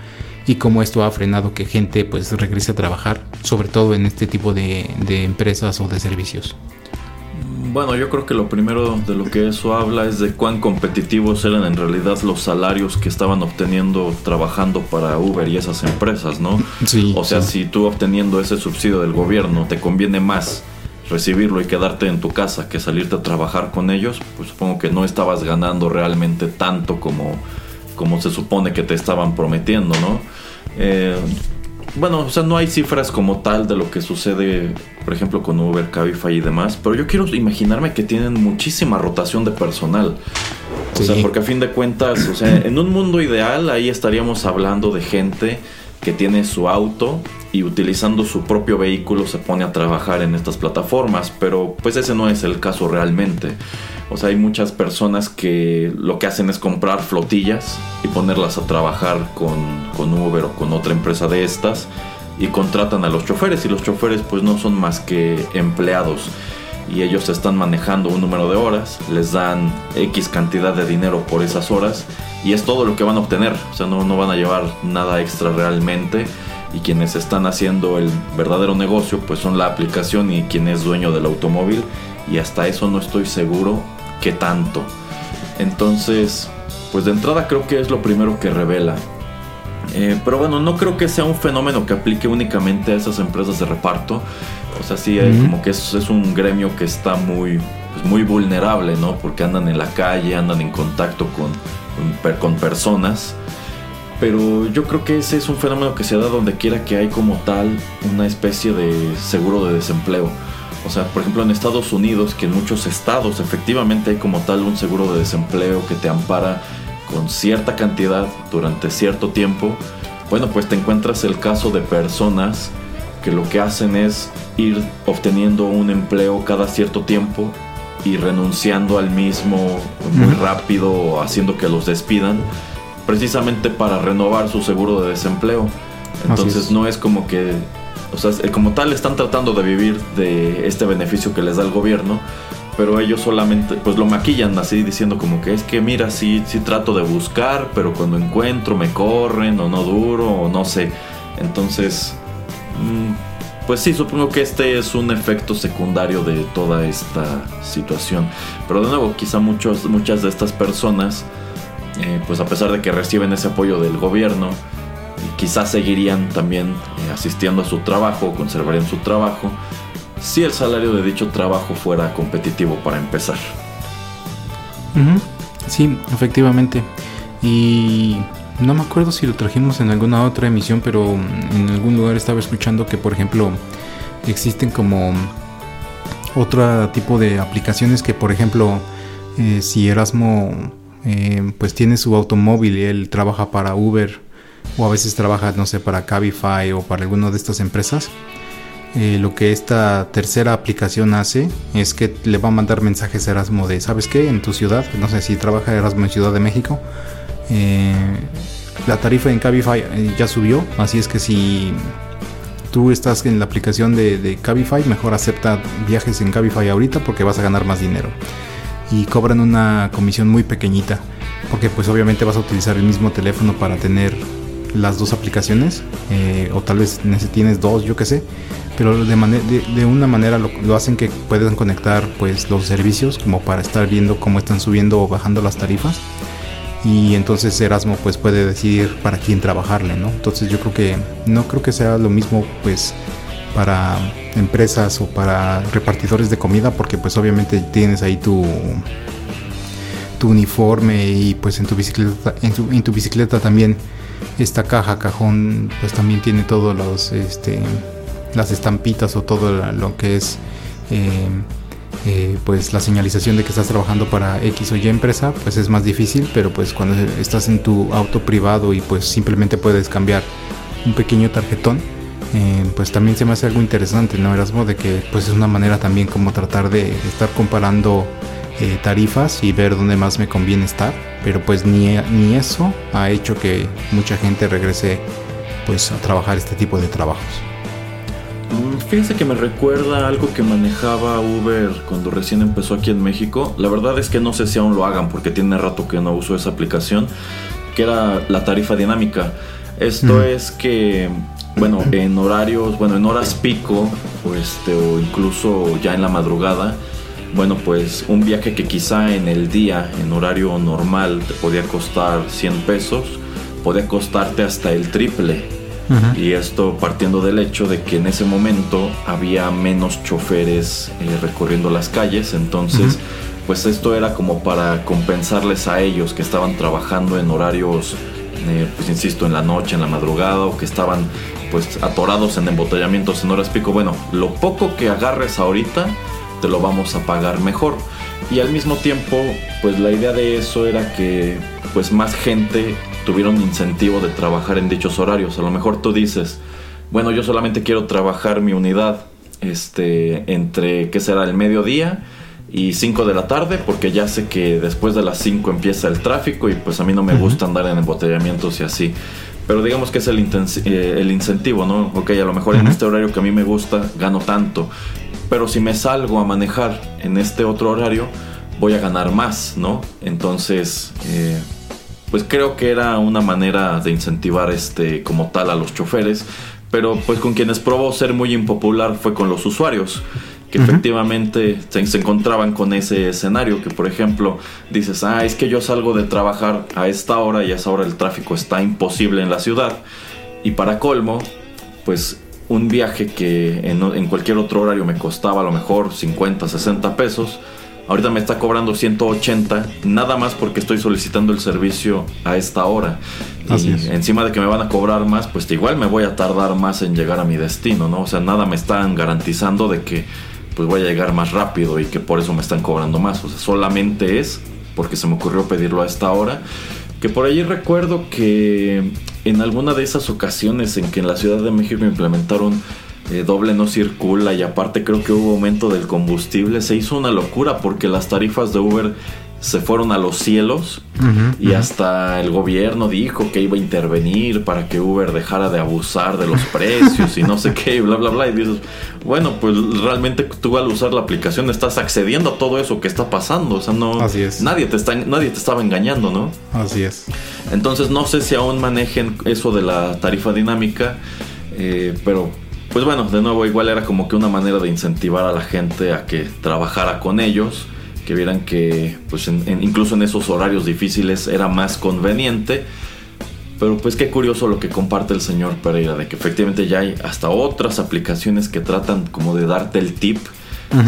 S2: y cómo esto ha frenado que gente pues regrese a trabajar, sobre todo en este tipo de, empresas o de servicios?
S3: Bueno, yo creo que lo primero de lo que eso habla es de cuán competitivos eran en realidad los salarios que estaban obteniendo trabajando para Uber y esas empresas, ¿no?
S2: Sí.
S3: O sea, si tú obteniendo ese subsidio del gobierno te conviene más recibirlo y quedarte en tu casa que salirte a trabajar con ellos, pues supongo que no estabas ganando realmente tanto como, como se supone que te estaban prometiendo, ¿no? Eh, bueno, o sea, no hay cifras como tal de lo que sucede, por ejemplo, con Uber, Cabify y demás, pero yo quiero imaginarme que tienen muchísima rotación de personal. O sea, porque a fin de cuentas, o sea, en un mundo ideal ahí estaríamos hablando de gente que tiene su auto y utilizando su propio vehículo se pone a trabajar en estas plataformas, pero pues ese no es el caso realmente. O sea, hay muchas personas que lo que hacen es comprar flotillas y ponerlas a trabajar con, con Uber o con otra empresa de estas y contratan a los choferes y los choferes pues no son más que empleados. Y ellos están manejando un número de horas, les dan X cantidad de dinero por esas horas y es todo lo que van a obtener, o sea, no, no van a llevar nada extra realmente y quienes están haciendo el verdadero negocio pues son la aplicación y quien es dueño del automóvil y hasta eso no estoy seguro que tanto. Entonces, pues de entrada creo que es lo primero que revela. Eh, pero bueno, no creo que sea un fenómeno que aplique únicamente a esas empresas de reparto. O sea, sí, como que es, es, un gremio que está muy, pues, muy vulnerable, ¿no? Porque andan en la calle, andan en contacto con, con, con personas pero yo creo que ese es un fenómeno que se da donde quiera que hay como tal una especie de seguro de desempleo. O sea, por ejemplo en Estados Unidos, que en muchos estados efectivamente hay como tal un seguro de desempleo que te ampara con cierta cantidad durante cierto tiempo. Bueno, pues te encuentras el caso de personas que lo que hacen es ir obteniendo un empleo cada cierto tiempo y renunciando al mismo muy rápido, haciendo que los despidan precisamente para renovar su seguro de desempleo. Entonces no es como que, o sea, como tal están tratando de vivir de este beneficio que les da el gobierno, pero ellos solamente pues lo maquillan así diciendo como que es que mira, sí, sí trato de buscar, pero cuando encuentro me corren o no duro o no sé. Entonces, pues sí, supongo que este es un efecto secundario de toda esta situación. Pero de nuevo, quizá muchos, muchas de estas personas eh, pues a pesar de que reciben ese apoyo del gobierno, quizás seguirían también eh, asistiendo a su trabajo, conservarían su trabajo, si el salario de dicho trabajo fuera competitivo para empezar.
S2: Sí, efectivamente. Y no me acuerdo si lo trajimos en alguna otra emisión, pero en algún lugar estaba escuchando que, por ejemplo, existen como otro tipo de aplicaciones que, por ejemplo, eh, si Erasmo eh, pues tiene su automóvil y él trabaja para Uber o a veces trabaja, no sé, para Cabify o para alguna de estas empresas. Eh, lo que esta tercera aplicación hace es que le va a mandar mensajes a Erasmo de, ¿sabes qué? En tu ciudad, no sé si trabaja Erasmo en Ciudad de México, eh, la tarifa en Cabify ya subió, así es que si tú estás en la aplicación de, Cabify, mejor acepta viajes en Cabify ahorita porque vas a ganar más dinero. Y cobran una comisión muy pequeñita porque pues obviamente vas a utilizar el mismo teléfono para tener las dos aplicaciones eh, o tal vez tienes dos yo que sé pero de, de, una manera lo, hacen que puedan conectar pues los servicios como para estar viendo cómo están subiendo o bajando las tarifas y entonces Erasmo pues puede decidir para quién trabajarle no entonces yo creo que no creo que sea lo mismo pues para empresas o para repartidores de comida porque pues obviamente tienes ahí tu tu uniforme y pues en tu bicicleta en tu, bicicleta también esta caja cajón pues también tiene todos los este las estampitas o todo lo que es eh, eh, pues la señalización de que estás trabajando para X o Y empresa pues es más difícil pero pues cuando estás en tu auto privado y pues simplemente puedes cambiar un pequeño tarjetón eh, pues también se me hace algo interesante, ¿no? Erasmo, de que pues es una manera también como tratar de estar comparando eh, tarifas y ver dónde más me conviene estar, pero pues ni, ni eso ha hecho que mucha gente regrese pues a trabajar este tipo de trabajos.
S3: Fíjense que me recuerda algo que manejaba Uber cuando recién empezó aquí en México. La verdad es que no sé si aún lo hagan porque tiene rato que no uso esa aplicación, que era la tarifa dinámica. Esto es que bueno, en horarios, bueno, en horas pico, o, este, o incluso ya en la madrugada, bueno, pues un viaje que quizá en el día, en horario normal, te podía costar 100 pesos, podía costarte hasta el triple. Y esto partiendo del hecho de que en ese momento había menos choferes eh, recorriendo las calles, entonces pues esto era como para compensarles a ellos que estaban trabajando en horarios, eh, pues insisto, en la noche, en la madrugada, o que estaban pues atorados en embotellamientos en horas pico. Bueno, lo poco que agarres ahorita te lo vamos a pagar mejor. Y al mismo tiempo, pues la idea de eso era que pues más gente tuviera un incentivo de trabajar en dichos horarios. A lo mejor tú dices, bueno, yo solamente quiero trabajar mi unidad este entre qué será el mediodía y 5 de la tarde porque ya sé que después de las 5 empieza el tráfico y pues a mí no me gusta andar en embotellamientos y así. Pero digamos que es el, eh, el incentivo, ¿no? Ok, a lo mejor en este horario que a mí me gusta gano tanto. pero si me salgo a manejar en este otro horario, voy a ganar más, ¿no? Entonces, eh, pues creo que era una manera de incentivar este como tal a los choferes, pero pues con quienes probó ser muy impopular fue con los usuarios que efectivamente se, encontraban con ese escenario, que por ejemplo dices, ah, es que yo salgo de trabajar a esta hora y a esa hora el tráfico está imposible en la ciudad. Y para colmo, pues un viaje que en, en cualquier otro horario me costaba a lo mejor 50, 60 pesos, Ahorita me está cobrando 180, nada más porque estoy solicitando el servicio a esta hora. y encima de que me van a cobrar más, pues igual me voy a tardar más en llegar a mi destino, ¿no? O sea, nada me están garantizando de que pues voy a llegar más rápido y que por eso me están cobrando más. O sea, solamente es porque se me ocurrió pedirlo a esta hora. Que por ahí recuerdo que en alguna de esas ocasiones en que en la Ciudad de México implementaron eh, doble no circula y aparte creo que hubo aumento del combustible. Se hizo una locura porque las tarifas de Uber se fueron a los cielos y hasta el gobierno dijo que iba a intervenir para que Uber dejara de abusar de los precios y no sé qué y bla bla bla. Y dices bueno pues realmente tú al usar la aplicación estás accediendo a todo eso que está pasando. O sea no
S2: Así es.
S3: nadie te está nadie te estaba engañando no
S2: Así es.
S3: Entonces no sé si aún manejen eso de la tarifa dinámica eh, pero pues bueno, de nuevo igual era como que una manera de incentivar a la gente a que trabajara con ellos, que vieran que pues incluso en esos horarios difíciles era más conveniente. Pero pues qué curioso lo que comparte el señor Pereira, de que efectivamente ya hay hasta otras aplicaciones que tratan como de darte el tip.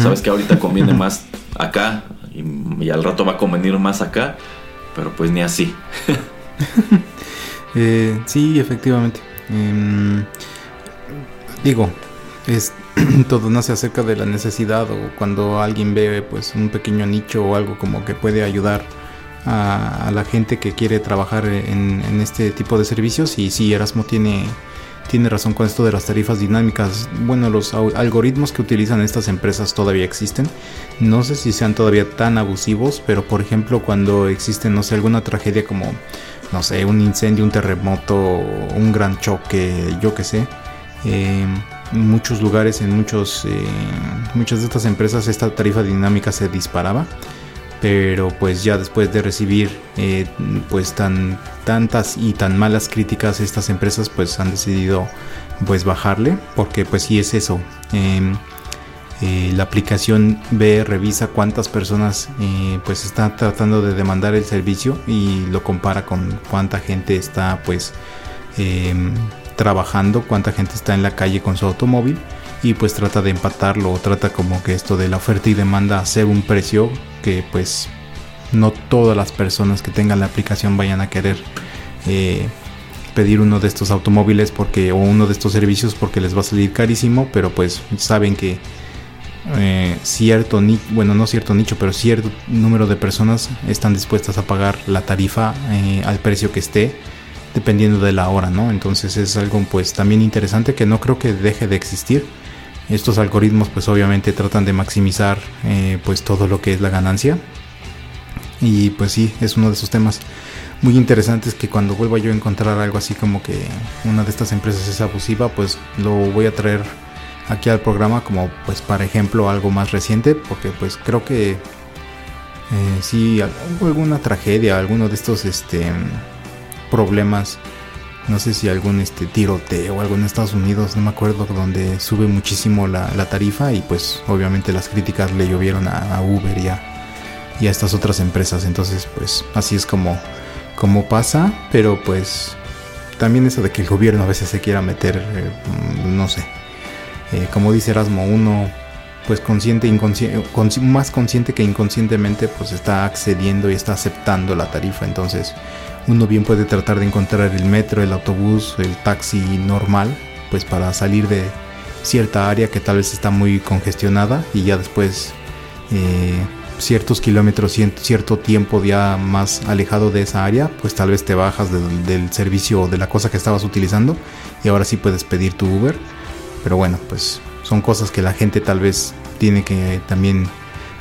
S3: Sabes que ahorita conviene más acá y, al rato va a convenir más acá, pero pues ni así.
S2: Eh, sí, efectivamente. Em, digo, es todo nace acerca de la necesidad o cuando alguien ve pues un pequeño nicho o algo como que puede ayudar a, la gente que quiere trabajar en, este tipo de servicios y sí Erasmo tiene tiene razón con esto de las tarifas dinámicas. Bueno, los algoritmos que utilizan estas empresas todavía existen. No sé si sean todavía tan abusivos, pero por ejemplo cuando existe, no sé, alguna tragedia como, no sé, un incendio, un terremoto, un gran choque, yo qué sé, en muchos lugares, en muchos, eh, muchas de estas empresas, esta tarifa dinámica se disparaba. Pero pues ya después de recibir eh, pues tan tantas y tan malas críticas, estas empresas pues han decidido pues bajarle. Porque pues sí es eso. Em, eh, la aplicación ve, revisa cuántas personas pues está tratando de demandar el servicio y lo compara con cuánta gente está pues em, trabajando, cuánta gente está en la calle con su automóvil y pues trata de empatarlo, trata como que esto de la oferta y demanda hacer un precio que pues no todas las personas que tengan la aplicación vayan a querer eh, pedir uno de estos automóviles porque o uno de estos servicios porque les va a salir carísimo, pero pues saben que eh, cierto nicho, bueno no cierto nicho, pero cierto número de personas están dispuestas a pagar la tarifa eh, al precio que esté dependiendo de la hora, ¿no? Entonces es algo pues también interesante que no creo que deje de existir. Estos algoritmos pues obviamente tratan de maximizar eh, pues todo lo que es la ganancia. Y pues sí, es uno de esos temas muy interesantes que cuando vuelva yo a encontrar algo así como que una de estas empresas es abusiva, pues lo voy a traer aquí al programa como pues para ejemplo algo más reciente porque pues creo que eh, si alguna tragedia, alguno de estos este problemas. No sé si algún este tiroteo o algo en Estados Unidos, no me acuerdo, donde sube muchísimo la, tarifa y pues obviamente las críticas le llovieron a, Uber y a, y a, estas otras empresas. Entonces pues así es como, como pasa, pero pues también eso de que el gobierno a veces se quiera meter, eh, no sé. Eh, como dice Erasmo, uno pues consciente, más consciente que inconscientemente pues está accediendo y está aceptando la tarifa. Entonces uno bien puede tratar de encontrar el metro, el autobús, el taxi normal, pues para salir de cierta área que tal vez está muy congestionada y ya después eh, ciertos kilómetros, cierto tiempo ya más alejado de esa área, pues tal vez te bajas del, servicio o de la cosa que estabas utilizando y ahora sí puedes pedir tu Uber. Pero bueno, pues son cosas que la gente tal vez tiene que también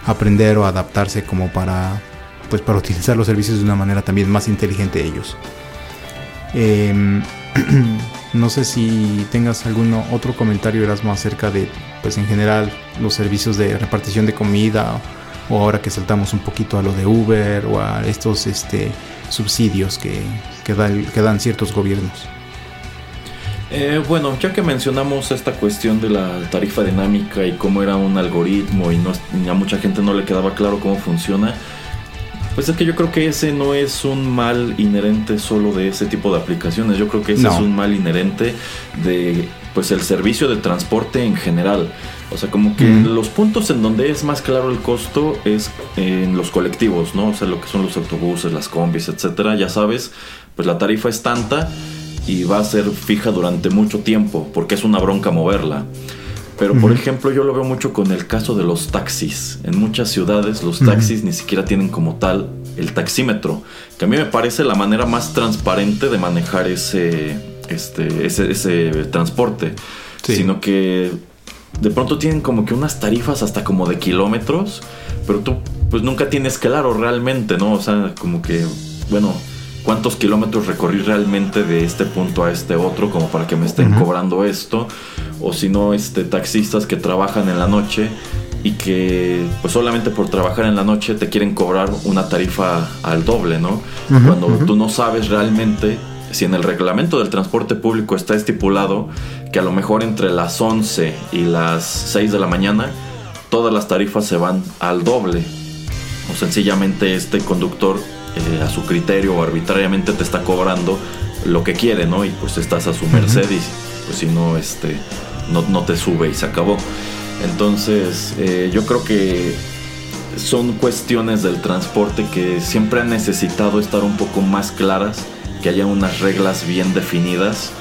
S2: aprender o adaptarse como para pues para utilizar los servicios de una manera también más inteligente ellos. Em, no sé si tengas algún otro comentario Erasmo acerca de pues en general los servicios de repartición de comida o ahora que saltamos un poquito a lo de Uber o a estos este, subsidios que, que, que dan ciertos gobiernos.
S3: Eh, bueno, ya que mencionamos esta cuestión de la tarifa dinámica y cómo era un algoritmo y, no, a mucha gente no le quedaba claro cómo funciona, pues es que yo creo que ese no es un mal inherente solo de ese tipo de aplicaciones. Yo creo que ese es un mal inherente de pues el servicio de transporte en general. O sea, como que los puntos en donde es más claro el costo es en los colectivos, ¿no? O sea, lo que son los autobuses, las combis, etcétera. Ya sabes, pues la tarifa es tanta y va a ser fija durante mucho tiempo porque es una bronca moverla. Pero por ejemplo yo lo veo mucho con el caso de los taxis. En muchas ciudades los taxis ni siquiera tienen como tal el taxímetro, que a mí me parece la manera más transparente de manejar ese, este, ese, transporte. Sino que de pronto tienen como que unas tarifas hasta como de kilómetros, pero tú pues nunca tienes claro realmente, ¿no? O sea, como que, bueno, cuántos kilómetros recorrí realmente de este punto a este otro como para que me estén cobrando esto o si no este taxistas que trabajan en la noche y que pues solamente por trabajar en la noche te quieren cobrar una tarifa al doble, ¿no? Cuando tú no sabes realmente si en el reglamento del transporte público está estipulado que a lo mejor entre las 11 y las 6 de la mañana todas las tarifas se van al doble o sencillamente este conductor eh, a su criterio o arbitrariamente te está cobrando lo que quiere, ¿no? Y pues estás a su merced y pues si no, este, no, no te sube y se acabó. Entonces, eh, yo creo que son cuestiones del transporte que siempre han necesitado estar un poco más claras, que haya unas reglas bien definidas,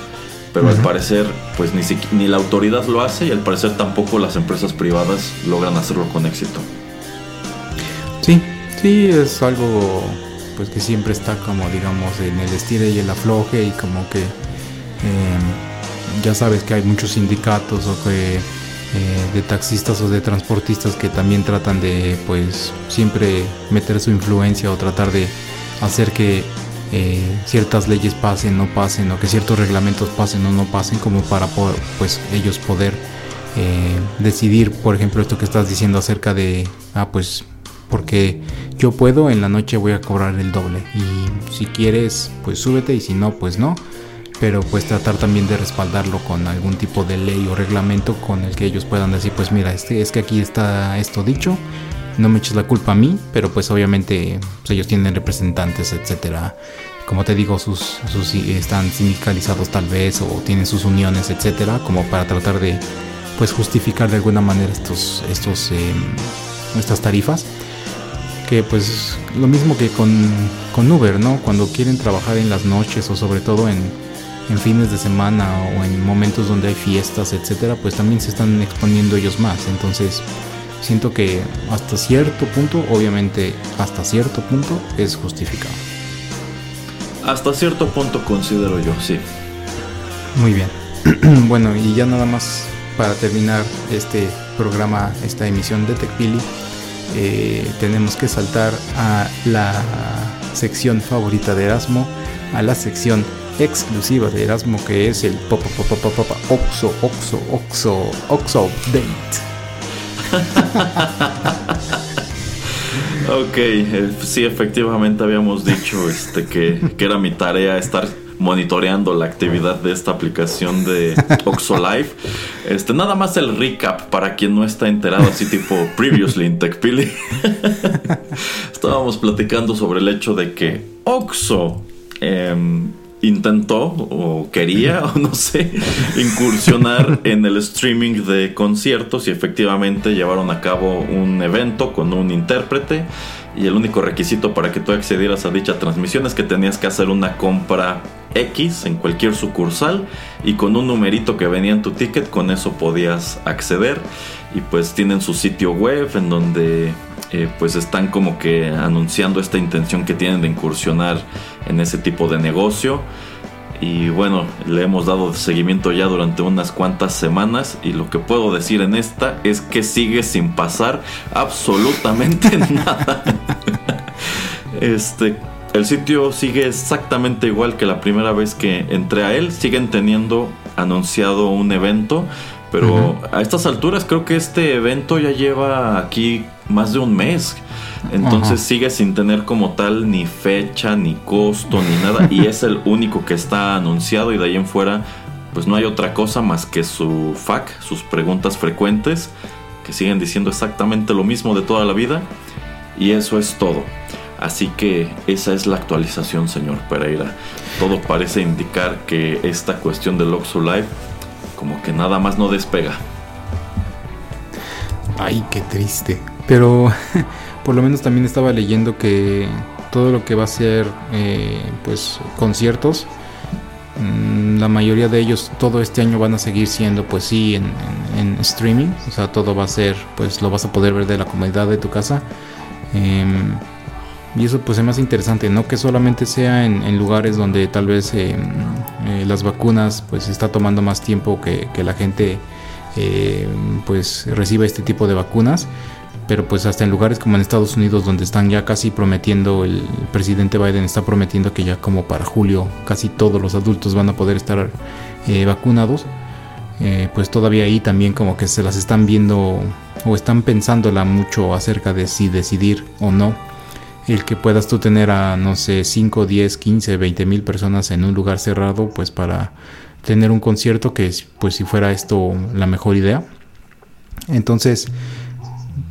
S3: pero al parecer, pues ni, ni la autoridad lo hace y al parecer tampoco las empresas privadas logran hacerlo con éxito.
S2: Sí, sí, es algo pues que siempre está como digamos en el estire y el afloje y como que em, ya sabes que hay muchos sindicatos o eh, de taxistas o de transportistas que también tratan de pues siempre meter su influencia o tratar de hacer que eh, ciertas leyes pasen, no pasen, o que ciertos reglamentos pasen o no pasen, como para pues ellos poder eh, decidir, por ejemplo, esto que estás diciendo acerca de, ah, pues porque yo puedo, en la noche voy a cobrar el doble. Y si quieres, pues súbete y si no, pues no. Pero pues tratar también de respaldarlo con algún tipo de ley o reglamento con el que ellos puedan decir, pues mira, este, es que aquí está esto dicho, no me eches la culpa a mí, pero pues obviamente pues, ellos tienen representantes, etcétera. Como te digo, sus, sus, están sindicalizados tal vez o tienen sus uniones, etcétera, como para tratar de pues justificar de alguna manera estos, estos, eh, estas tarifas que pues lo mismo que con, con, Uber, ¿no? Cuando quieren trabajar en las noches o sobre todo en, en, fines de semana o en momentos donde hay fiestas, etcétera, pues también se están exponiendo ellos más. Entonces, siento que hasta cierto punto, obviamente hasta cierto punto, es justificado.
S3: Hasta cierto punto considero yo, sí.
S2: Muy bien. bueno, y ya nada más para terminar este programa, esta emisión de TechPili eh, tenemos que saltar a la sección favorita de Erasmo, a la sección exclusiva de Erasmo que es el pop Oxo Oxo Oxo Oxo Update.
S3: ok, eh, sí, efectivamente habíamos dicho este que, que era mi tarea estar monitoreando la actividad de esta aplicación de OxoLife. Este, nada más el recap para quien no está enterado, así tipo previously in TechPili. Estábamos platicando sobre el hecho de que Oxo em, intentó o quería o no sé incursionar en el streaming de conciertos y efectivamente llevaron a cabo un evento con un intérprete y el único requisito para que tú accedieras a dicha transmisión es que tenías que hacer una compra X en cualquier sucursal y con un numerito que venía en tu ticket con eso podías acceder y pues tienen su sitio web en donde eh, pues están como que anunciando esta intención que tienen de incursionar en ese tipo de negocio y bueno, le hemos dado seguimiento ya durante unas cuantas semanas y lo que puedo decir en esta es que sigue sin pasar absolutamente nada. este, el sitio sigue exactamente igual que la primera vez que entré a él. Siguen teniendo anunciado un evento, Pero a estas alturas creo que este evento ya lleva aquí más de un mes. Entonces sigue sin tener como tal ni fecha, ni costo, ni nada. y es el único que está anunciado y de ahí en fuera pues no hay otra cosa más que su FAQ, sus preguntas frecuentes, que siguen diciendo exactamente lo mismo de toda la vida. Y eso es todo. Así que esa es la actualización, señor Pereira. Todo parece indicar que esta cuestión del Oxo Live como que nada más no despega.
S2: Ay, qué triste. Pero por lo menos también estaba leyendo que todo lo que va a ser eh, pues conciertos mm, la mayoría de ellos todo este año van a seguir siendo pues sí en, streaming o sea todo va a ser pues lo vas a poder ver de la comodidad de tu casa em, y eso pues es más interesante no que solamente sea en, lugares donde tal vez em, eh, las vacunas pues está tomando más tiempo que, que la gente eh, pues reciba este tipo de vacunas. Pero pues hasta en lugares como en Estados Unidos donde están ya casi prometiendo el presidente Biden está prometiendo que ya como para julio casi todos los adultos van a poder estar eh, vacunados pues todavía ahí también como que se las están viendo o están pensándola mucho acerca de si decidir o no el que puedas tú tener a, no sé, 5, 10, 15, 20 mil personas en un lugar cerrado, pues para tener un concierto que, pues si fuera esto la mejor idea. Entonces,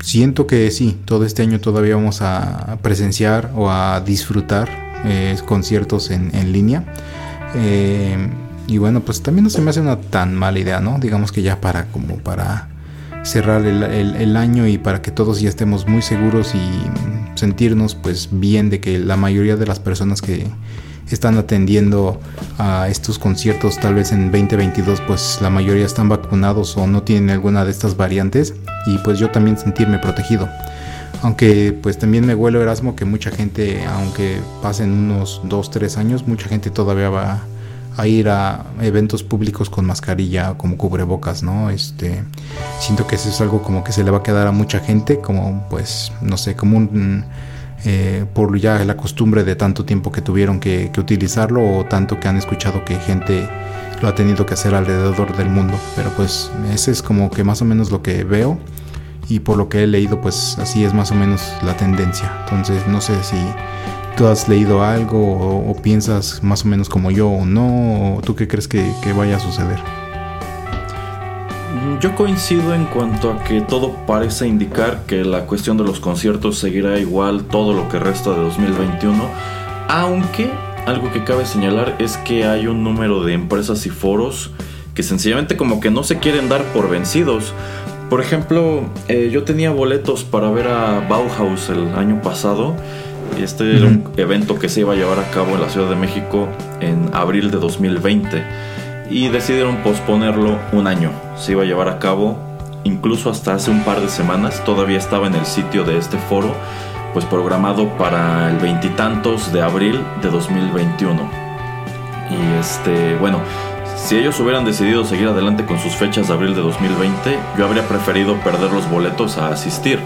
S2: siento que sí, todo este año todavía vamos a presenciar o a disfrutar eh, conciertos en, línea. Eh, y bueno, pues también no se me hace una tan mala idea, ¿no? Digamos que ya para como para cerrar el, año y para que todos ya estemos muy seguros y sentirnos pues bien de que la mayoría de las personas que están atendiendo a estos conciertos tal vez en 2022 pues la mayoría están vacunados o no tienen alguna de estas variantes. Y pues yo también sentirme protegido. Aunque pues también me huelo Erasmo que mucha gente aunque pasen unos 2 3 años mucha gente todavía va a ir a eventos públicos con mascarilla como cubrebocas, ¿no? Este, siento que eso es algo como que se le va a quedar a mucha gente, como pues, no sé, como un... Eh, por ya la costumbre de tanto tiempo que tuvieron que, utilizarlo o tanto que han escuchado que gente lo ha tenido que hacer alrededor del mundo. Pero pues ese es como que más o menos lo que veo y por lo que he leído pues así es más o menos la tendencia. Entonces no sé si tú has leído algo o, piensas más o menos como yo o no? ¿O ¿Tú qué crees que, vaya a suceder?
S3: Yo coincido en cuanto a que todo parece indicar que la cuestión de los conciertos seguirá igual todo lo que resta de 2021, aunque algo que cabe señalar es que hay un número de empresas y foros que sencillamente como que no se quieren dar por vencidos. Por ejemplo, eh, yo tenía boletos para ver a Bauhaus el año pasado este era un evento que se iba a llevar a cabo en la Ciudad de México en abril de 2020 y decidieron posponerlo un año. Se iba a llevar a cabo incluso hasta hace un par de semanas, todavía estaba en el sitio de este foro, pues programado para el veintitantos de abril de 2021. Y este, bueno, si ellos hubieran decidido seguir adelante con sus fechas de abril de 2020, yo habría preferido perder los boletos a asistir,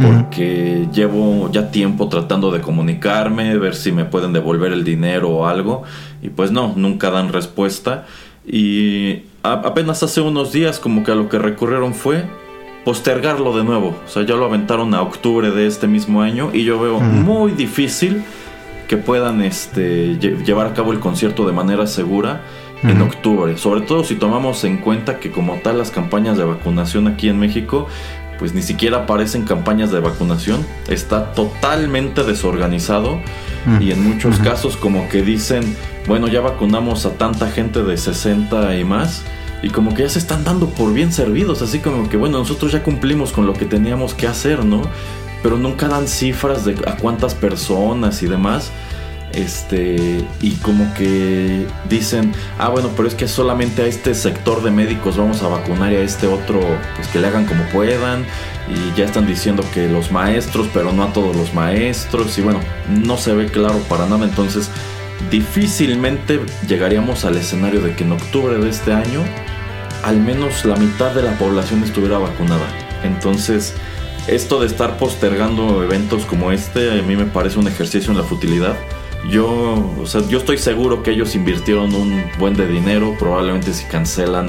S3: porque llevo ya tiempo tratando de comunicarme, ver si me pueden devolver el dinero o algo, y pues no, nunca dan respuesta. Y apenas hace unos días como que a lo que recurrieron fue postergarlo de nuevo, o sea, ya lo aventaron a octubre de este mismo año y yo veo muy difícil que puedan este, llevar a cabo el concierto de manera segura en octubre, sobre todo si tomamos en cuenta que como tal las campañas de vacunación aquí en México pues ni siquiera aparecen campañas de vacunación, está totalmente desorganizado y en muchos casos como que dicen, bueno, ya vacunamos a tanta gente de 60 y más y como que ya se están dando por bien servidos, así como que bueno, nosotros ya cumplimos con lo que teníamos que hacer, ¿no? Pero nunca dan cifras de a cuántas personas y demás. Este, y como que dicen, ah, bueno, pero es que solamente a este sector de médicos vamos a vacunar y a este otro, pues que le hagan como puedan. Y ya están diciendo que los maestros, pero no a todos los maestros. Y bueno, no se ve claro para nada. Entonces, difícilmente llegaríamos al escenario de que en octubre de este año, al menos la mitad de la población estuviera vacunada. Entonces, esto de estar postergando eventos como este, a mí me parece un ejercicio en la futilidad yo, o sea, yo estoy seguro que ellos invirtieron un buen de dinero. Probablemente si cancelan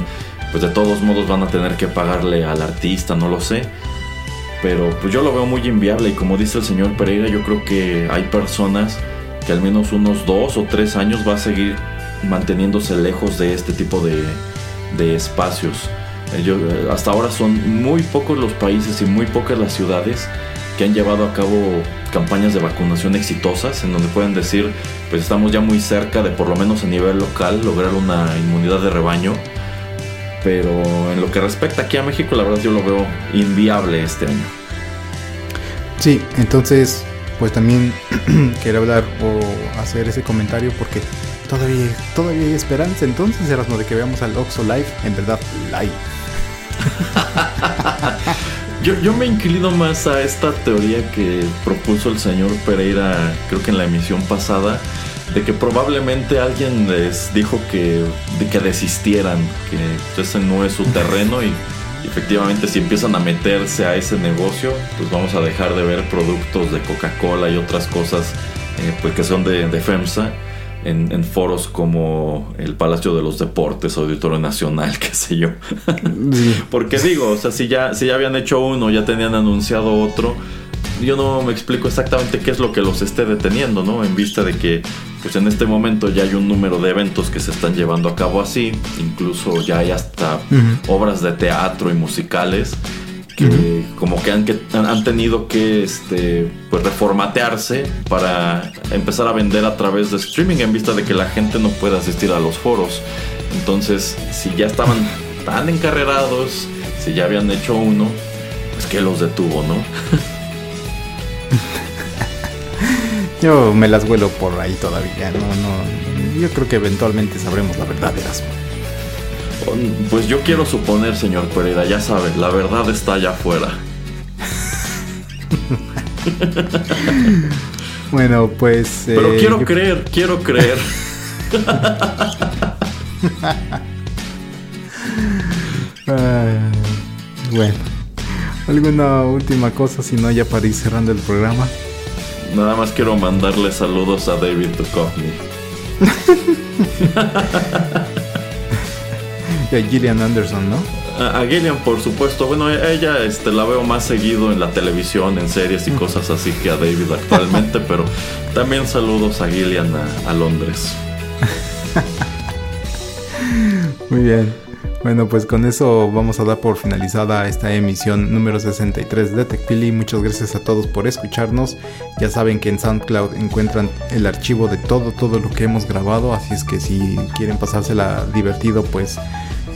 S3: pues de todos modos van a tener que pagarle al artista, no lo sé. Pero pues yo lo veo muy inviable y como dice el señor Pereira, yo creo que hay personas que al menos unos dos o tres años va a seguir manteniéndose lejos de este tipo de, de espacios. Eh, eh, hasta ahora son muy pocos los países y muy pocas las ciudades que han llevado a cabo campañas de vacunación exitosas en donde pueden decir pues estamos ya muy cerca de por lo menos a nivel local lograr una inmunidad de rebaño. Pero en lo que respecta aquí a México la verdad yo lo veo inviable este año.
S2: Sí entonces pues también quiero hablar o hacer ese comentario porque todavía todavía hay esperanza entonces Erasmo de que veamos al Oxo Live en verdad live
S3: yo, me inclino más a esta teoría que propuso el señor Pereira, creo que en la emisión pasada, de que probablemente alguien les dijo que, que desistieran, que ese no es su terreno y, efectivamente si empiezan a meterse a ese negocio, pues vamos a dejar de ver productos de Coca-Cola y otras cosas eh, pues que son de, de FEMSA en, foros como el Palacio de los Deportes, Auditorio Nacional, qué sé yo. Porque digo, o sea, si ya, si ya habían hecho uno, ya tenían anunciado otro, yo no me explico exactamente qué es lo que los esté deteniendo, ¿no? En vista de que, pues en este momento ya hay un número de eventos que se están llevando a cabo así, incluso ya hay hasta obras de teatro y musicales que como que han, que han tenido que este, pues reformatearse para empezar a vender a través de streaming en vista de que la gente no puede asistir a los foros. Entonces, si ya estaban tan encarrerados, si ya habían hecho uno, pues que los detuvo, ¿no?
S2: Yo me las vuelo por ahí todavía, no, no. Yo creo que eventualmente sabremos la verdad las
S3: pues yo quiero suponer, señor Pereira, ya sabe, la verdad está allá afuera.
S2: bueno, pues.
S3: Pero eh, quiero creer, quiero creer.
S2: bueno, ¿alguna última cosa? Si no, ya para ir cerrando el programa.
S3: Nada más quiero mandarle saludos a David Duchovny.
S2: Y a Gillian Anderson, ¿no?
S3: A, Gillian, por supuesto. Bueno, ella este, la veo más seguido en la televisión, en series y cosas así que a David actualmente, pero también saludos a Gillian a, Londres.
S2: Muy bien. Bueno, pues con eso vamos a dar por finalizada esta emisión número 63 de TechPili. Muchas gracias a todos por escucharnos. Ya saben que en SoundCloud encuentran el archivo de todo, todo lo que hemos grabado. Así es que si quieren pasársela divertido, pues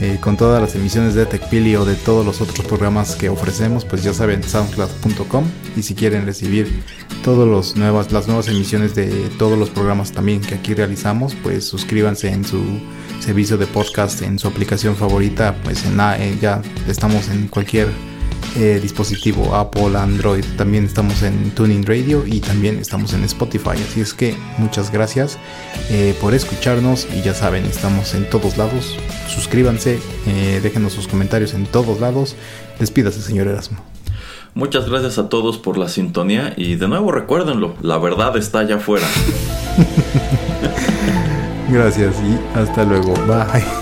S2: eh, con todas las emisiones de TechPili o de todos los otros programas que ofrecemos, pues ya saben, soundcloud.com. Y si quieren recibir todas las nuevas, las nuevas emisiones de todos los programas también que aquí realizamos, pues suscríbanse en su servicio de podcast, en su aplicación favorita, pues en, eh, ya estamos en cualquier eh, dispositivo Apple, Android, también estamos en Tuning Radio y también estamos en Spotify. Así es que muchas gracias eh, por escucharnos y ya saben, estamos en todos lados. Suscríbanse, eh, déjenos sus comentarios en todos lados. Despídase, señor Erasmo.
S3: Muchas gracias a todos por la sintonía y de nuevo recuérdenlo, la verdad está allá afuera.
S2: gracias y hasta luego. Bye.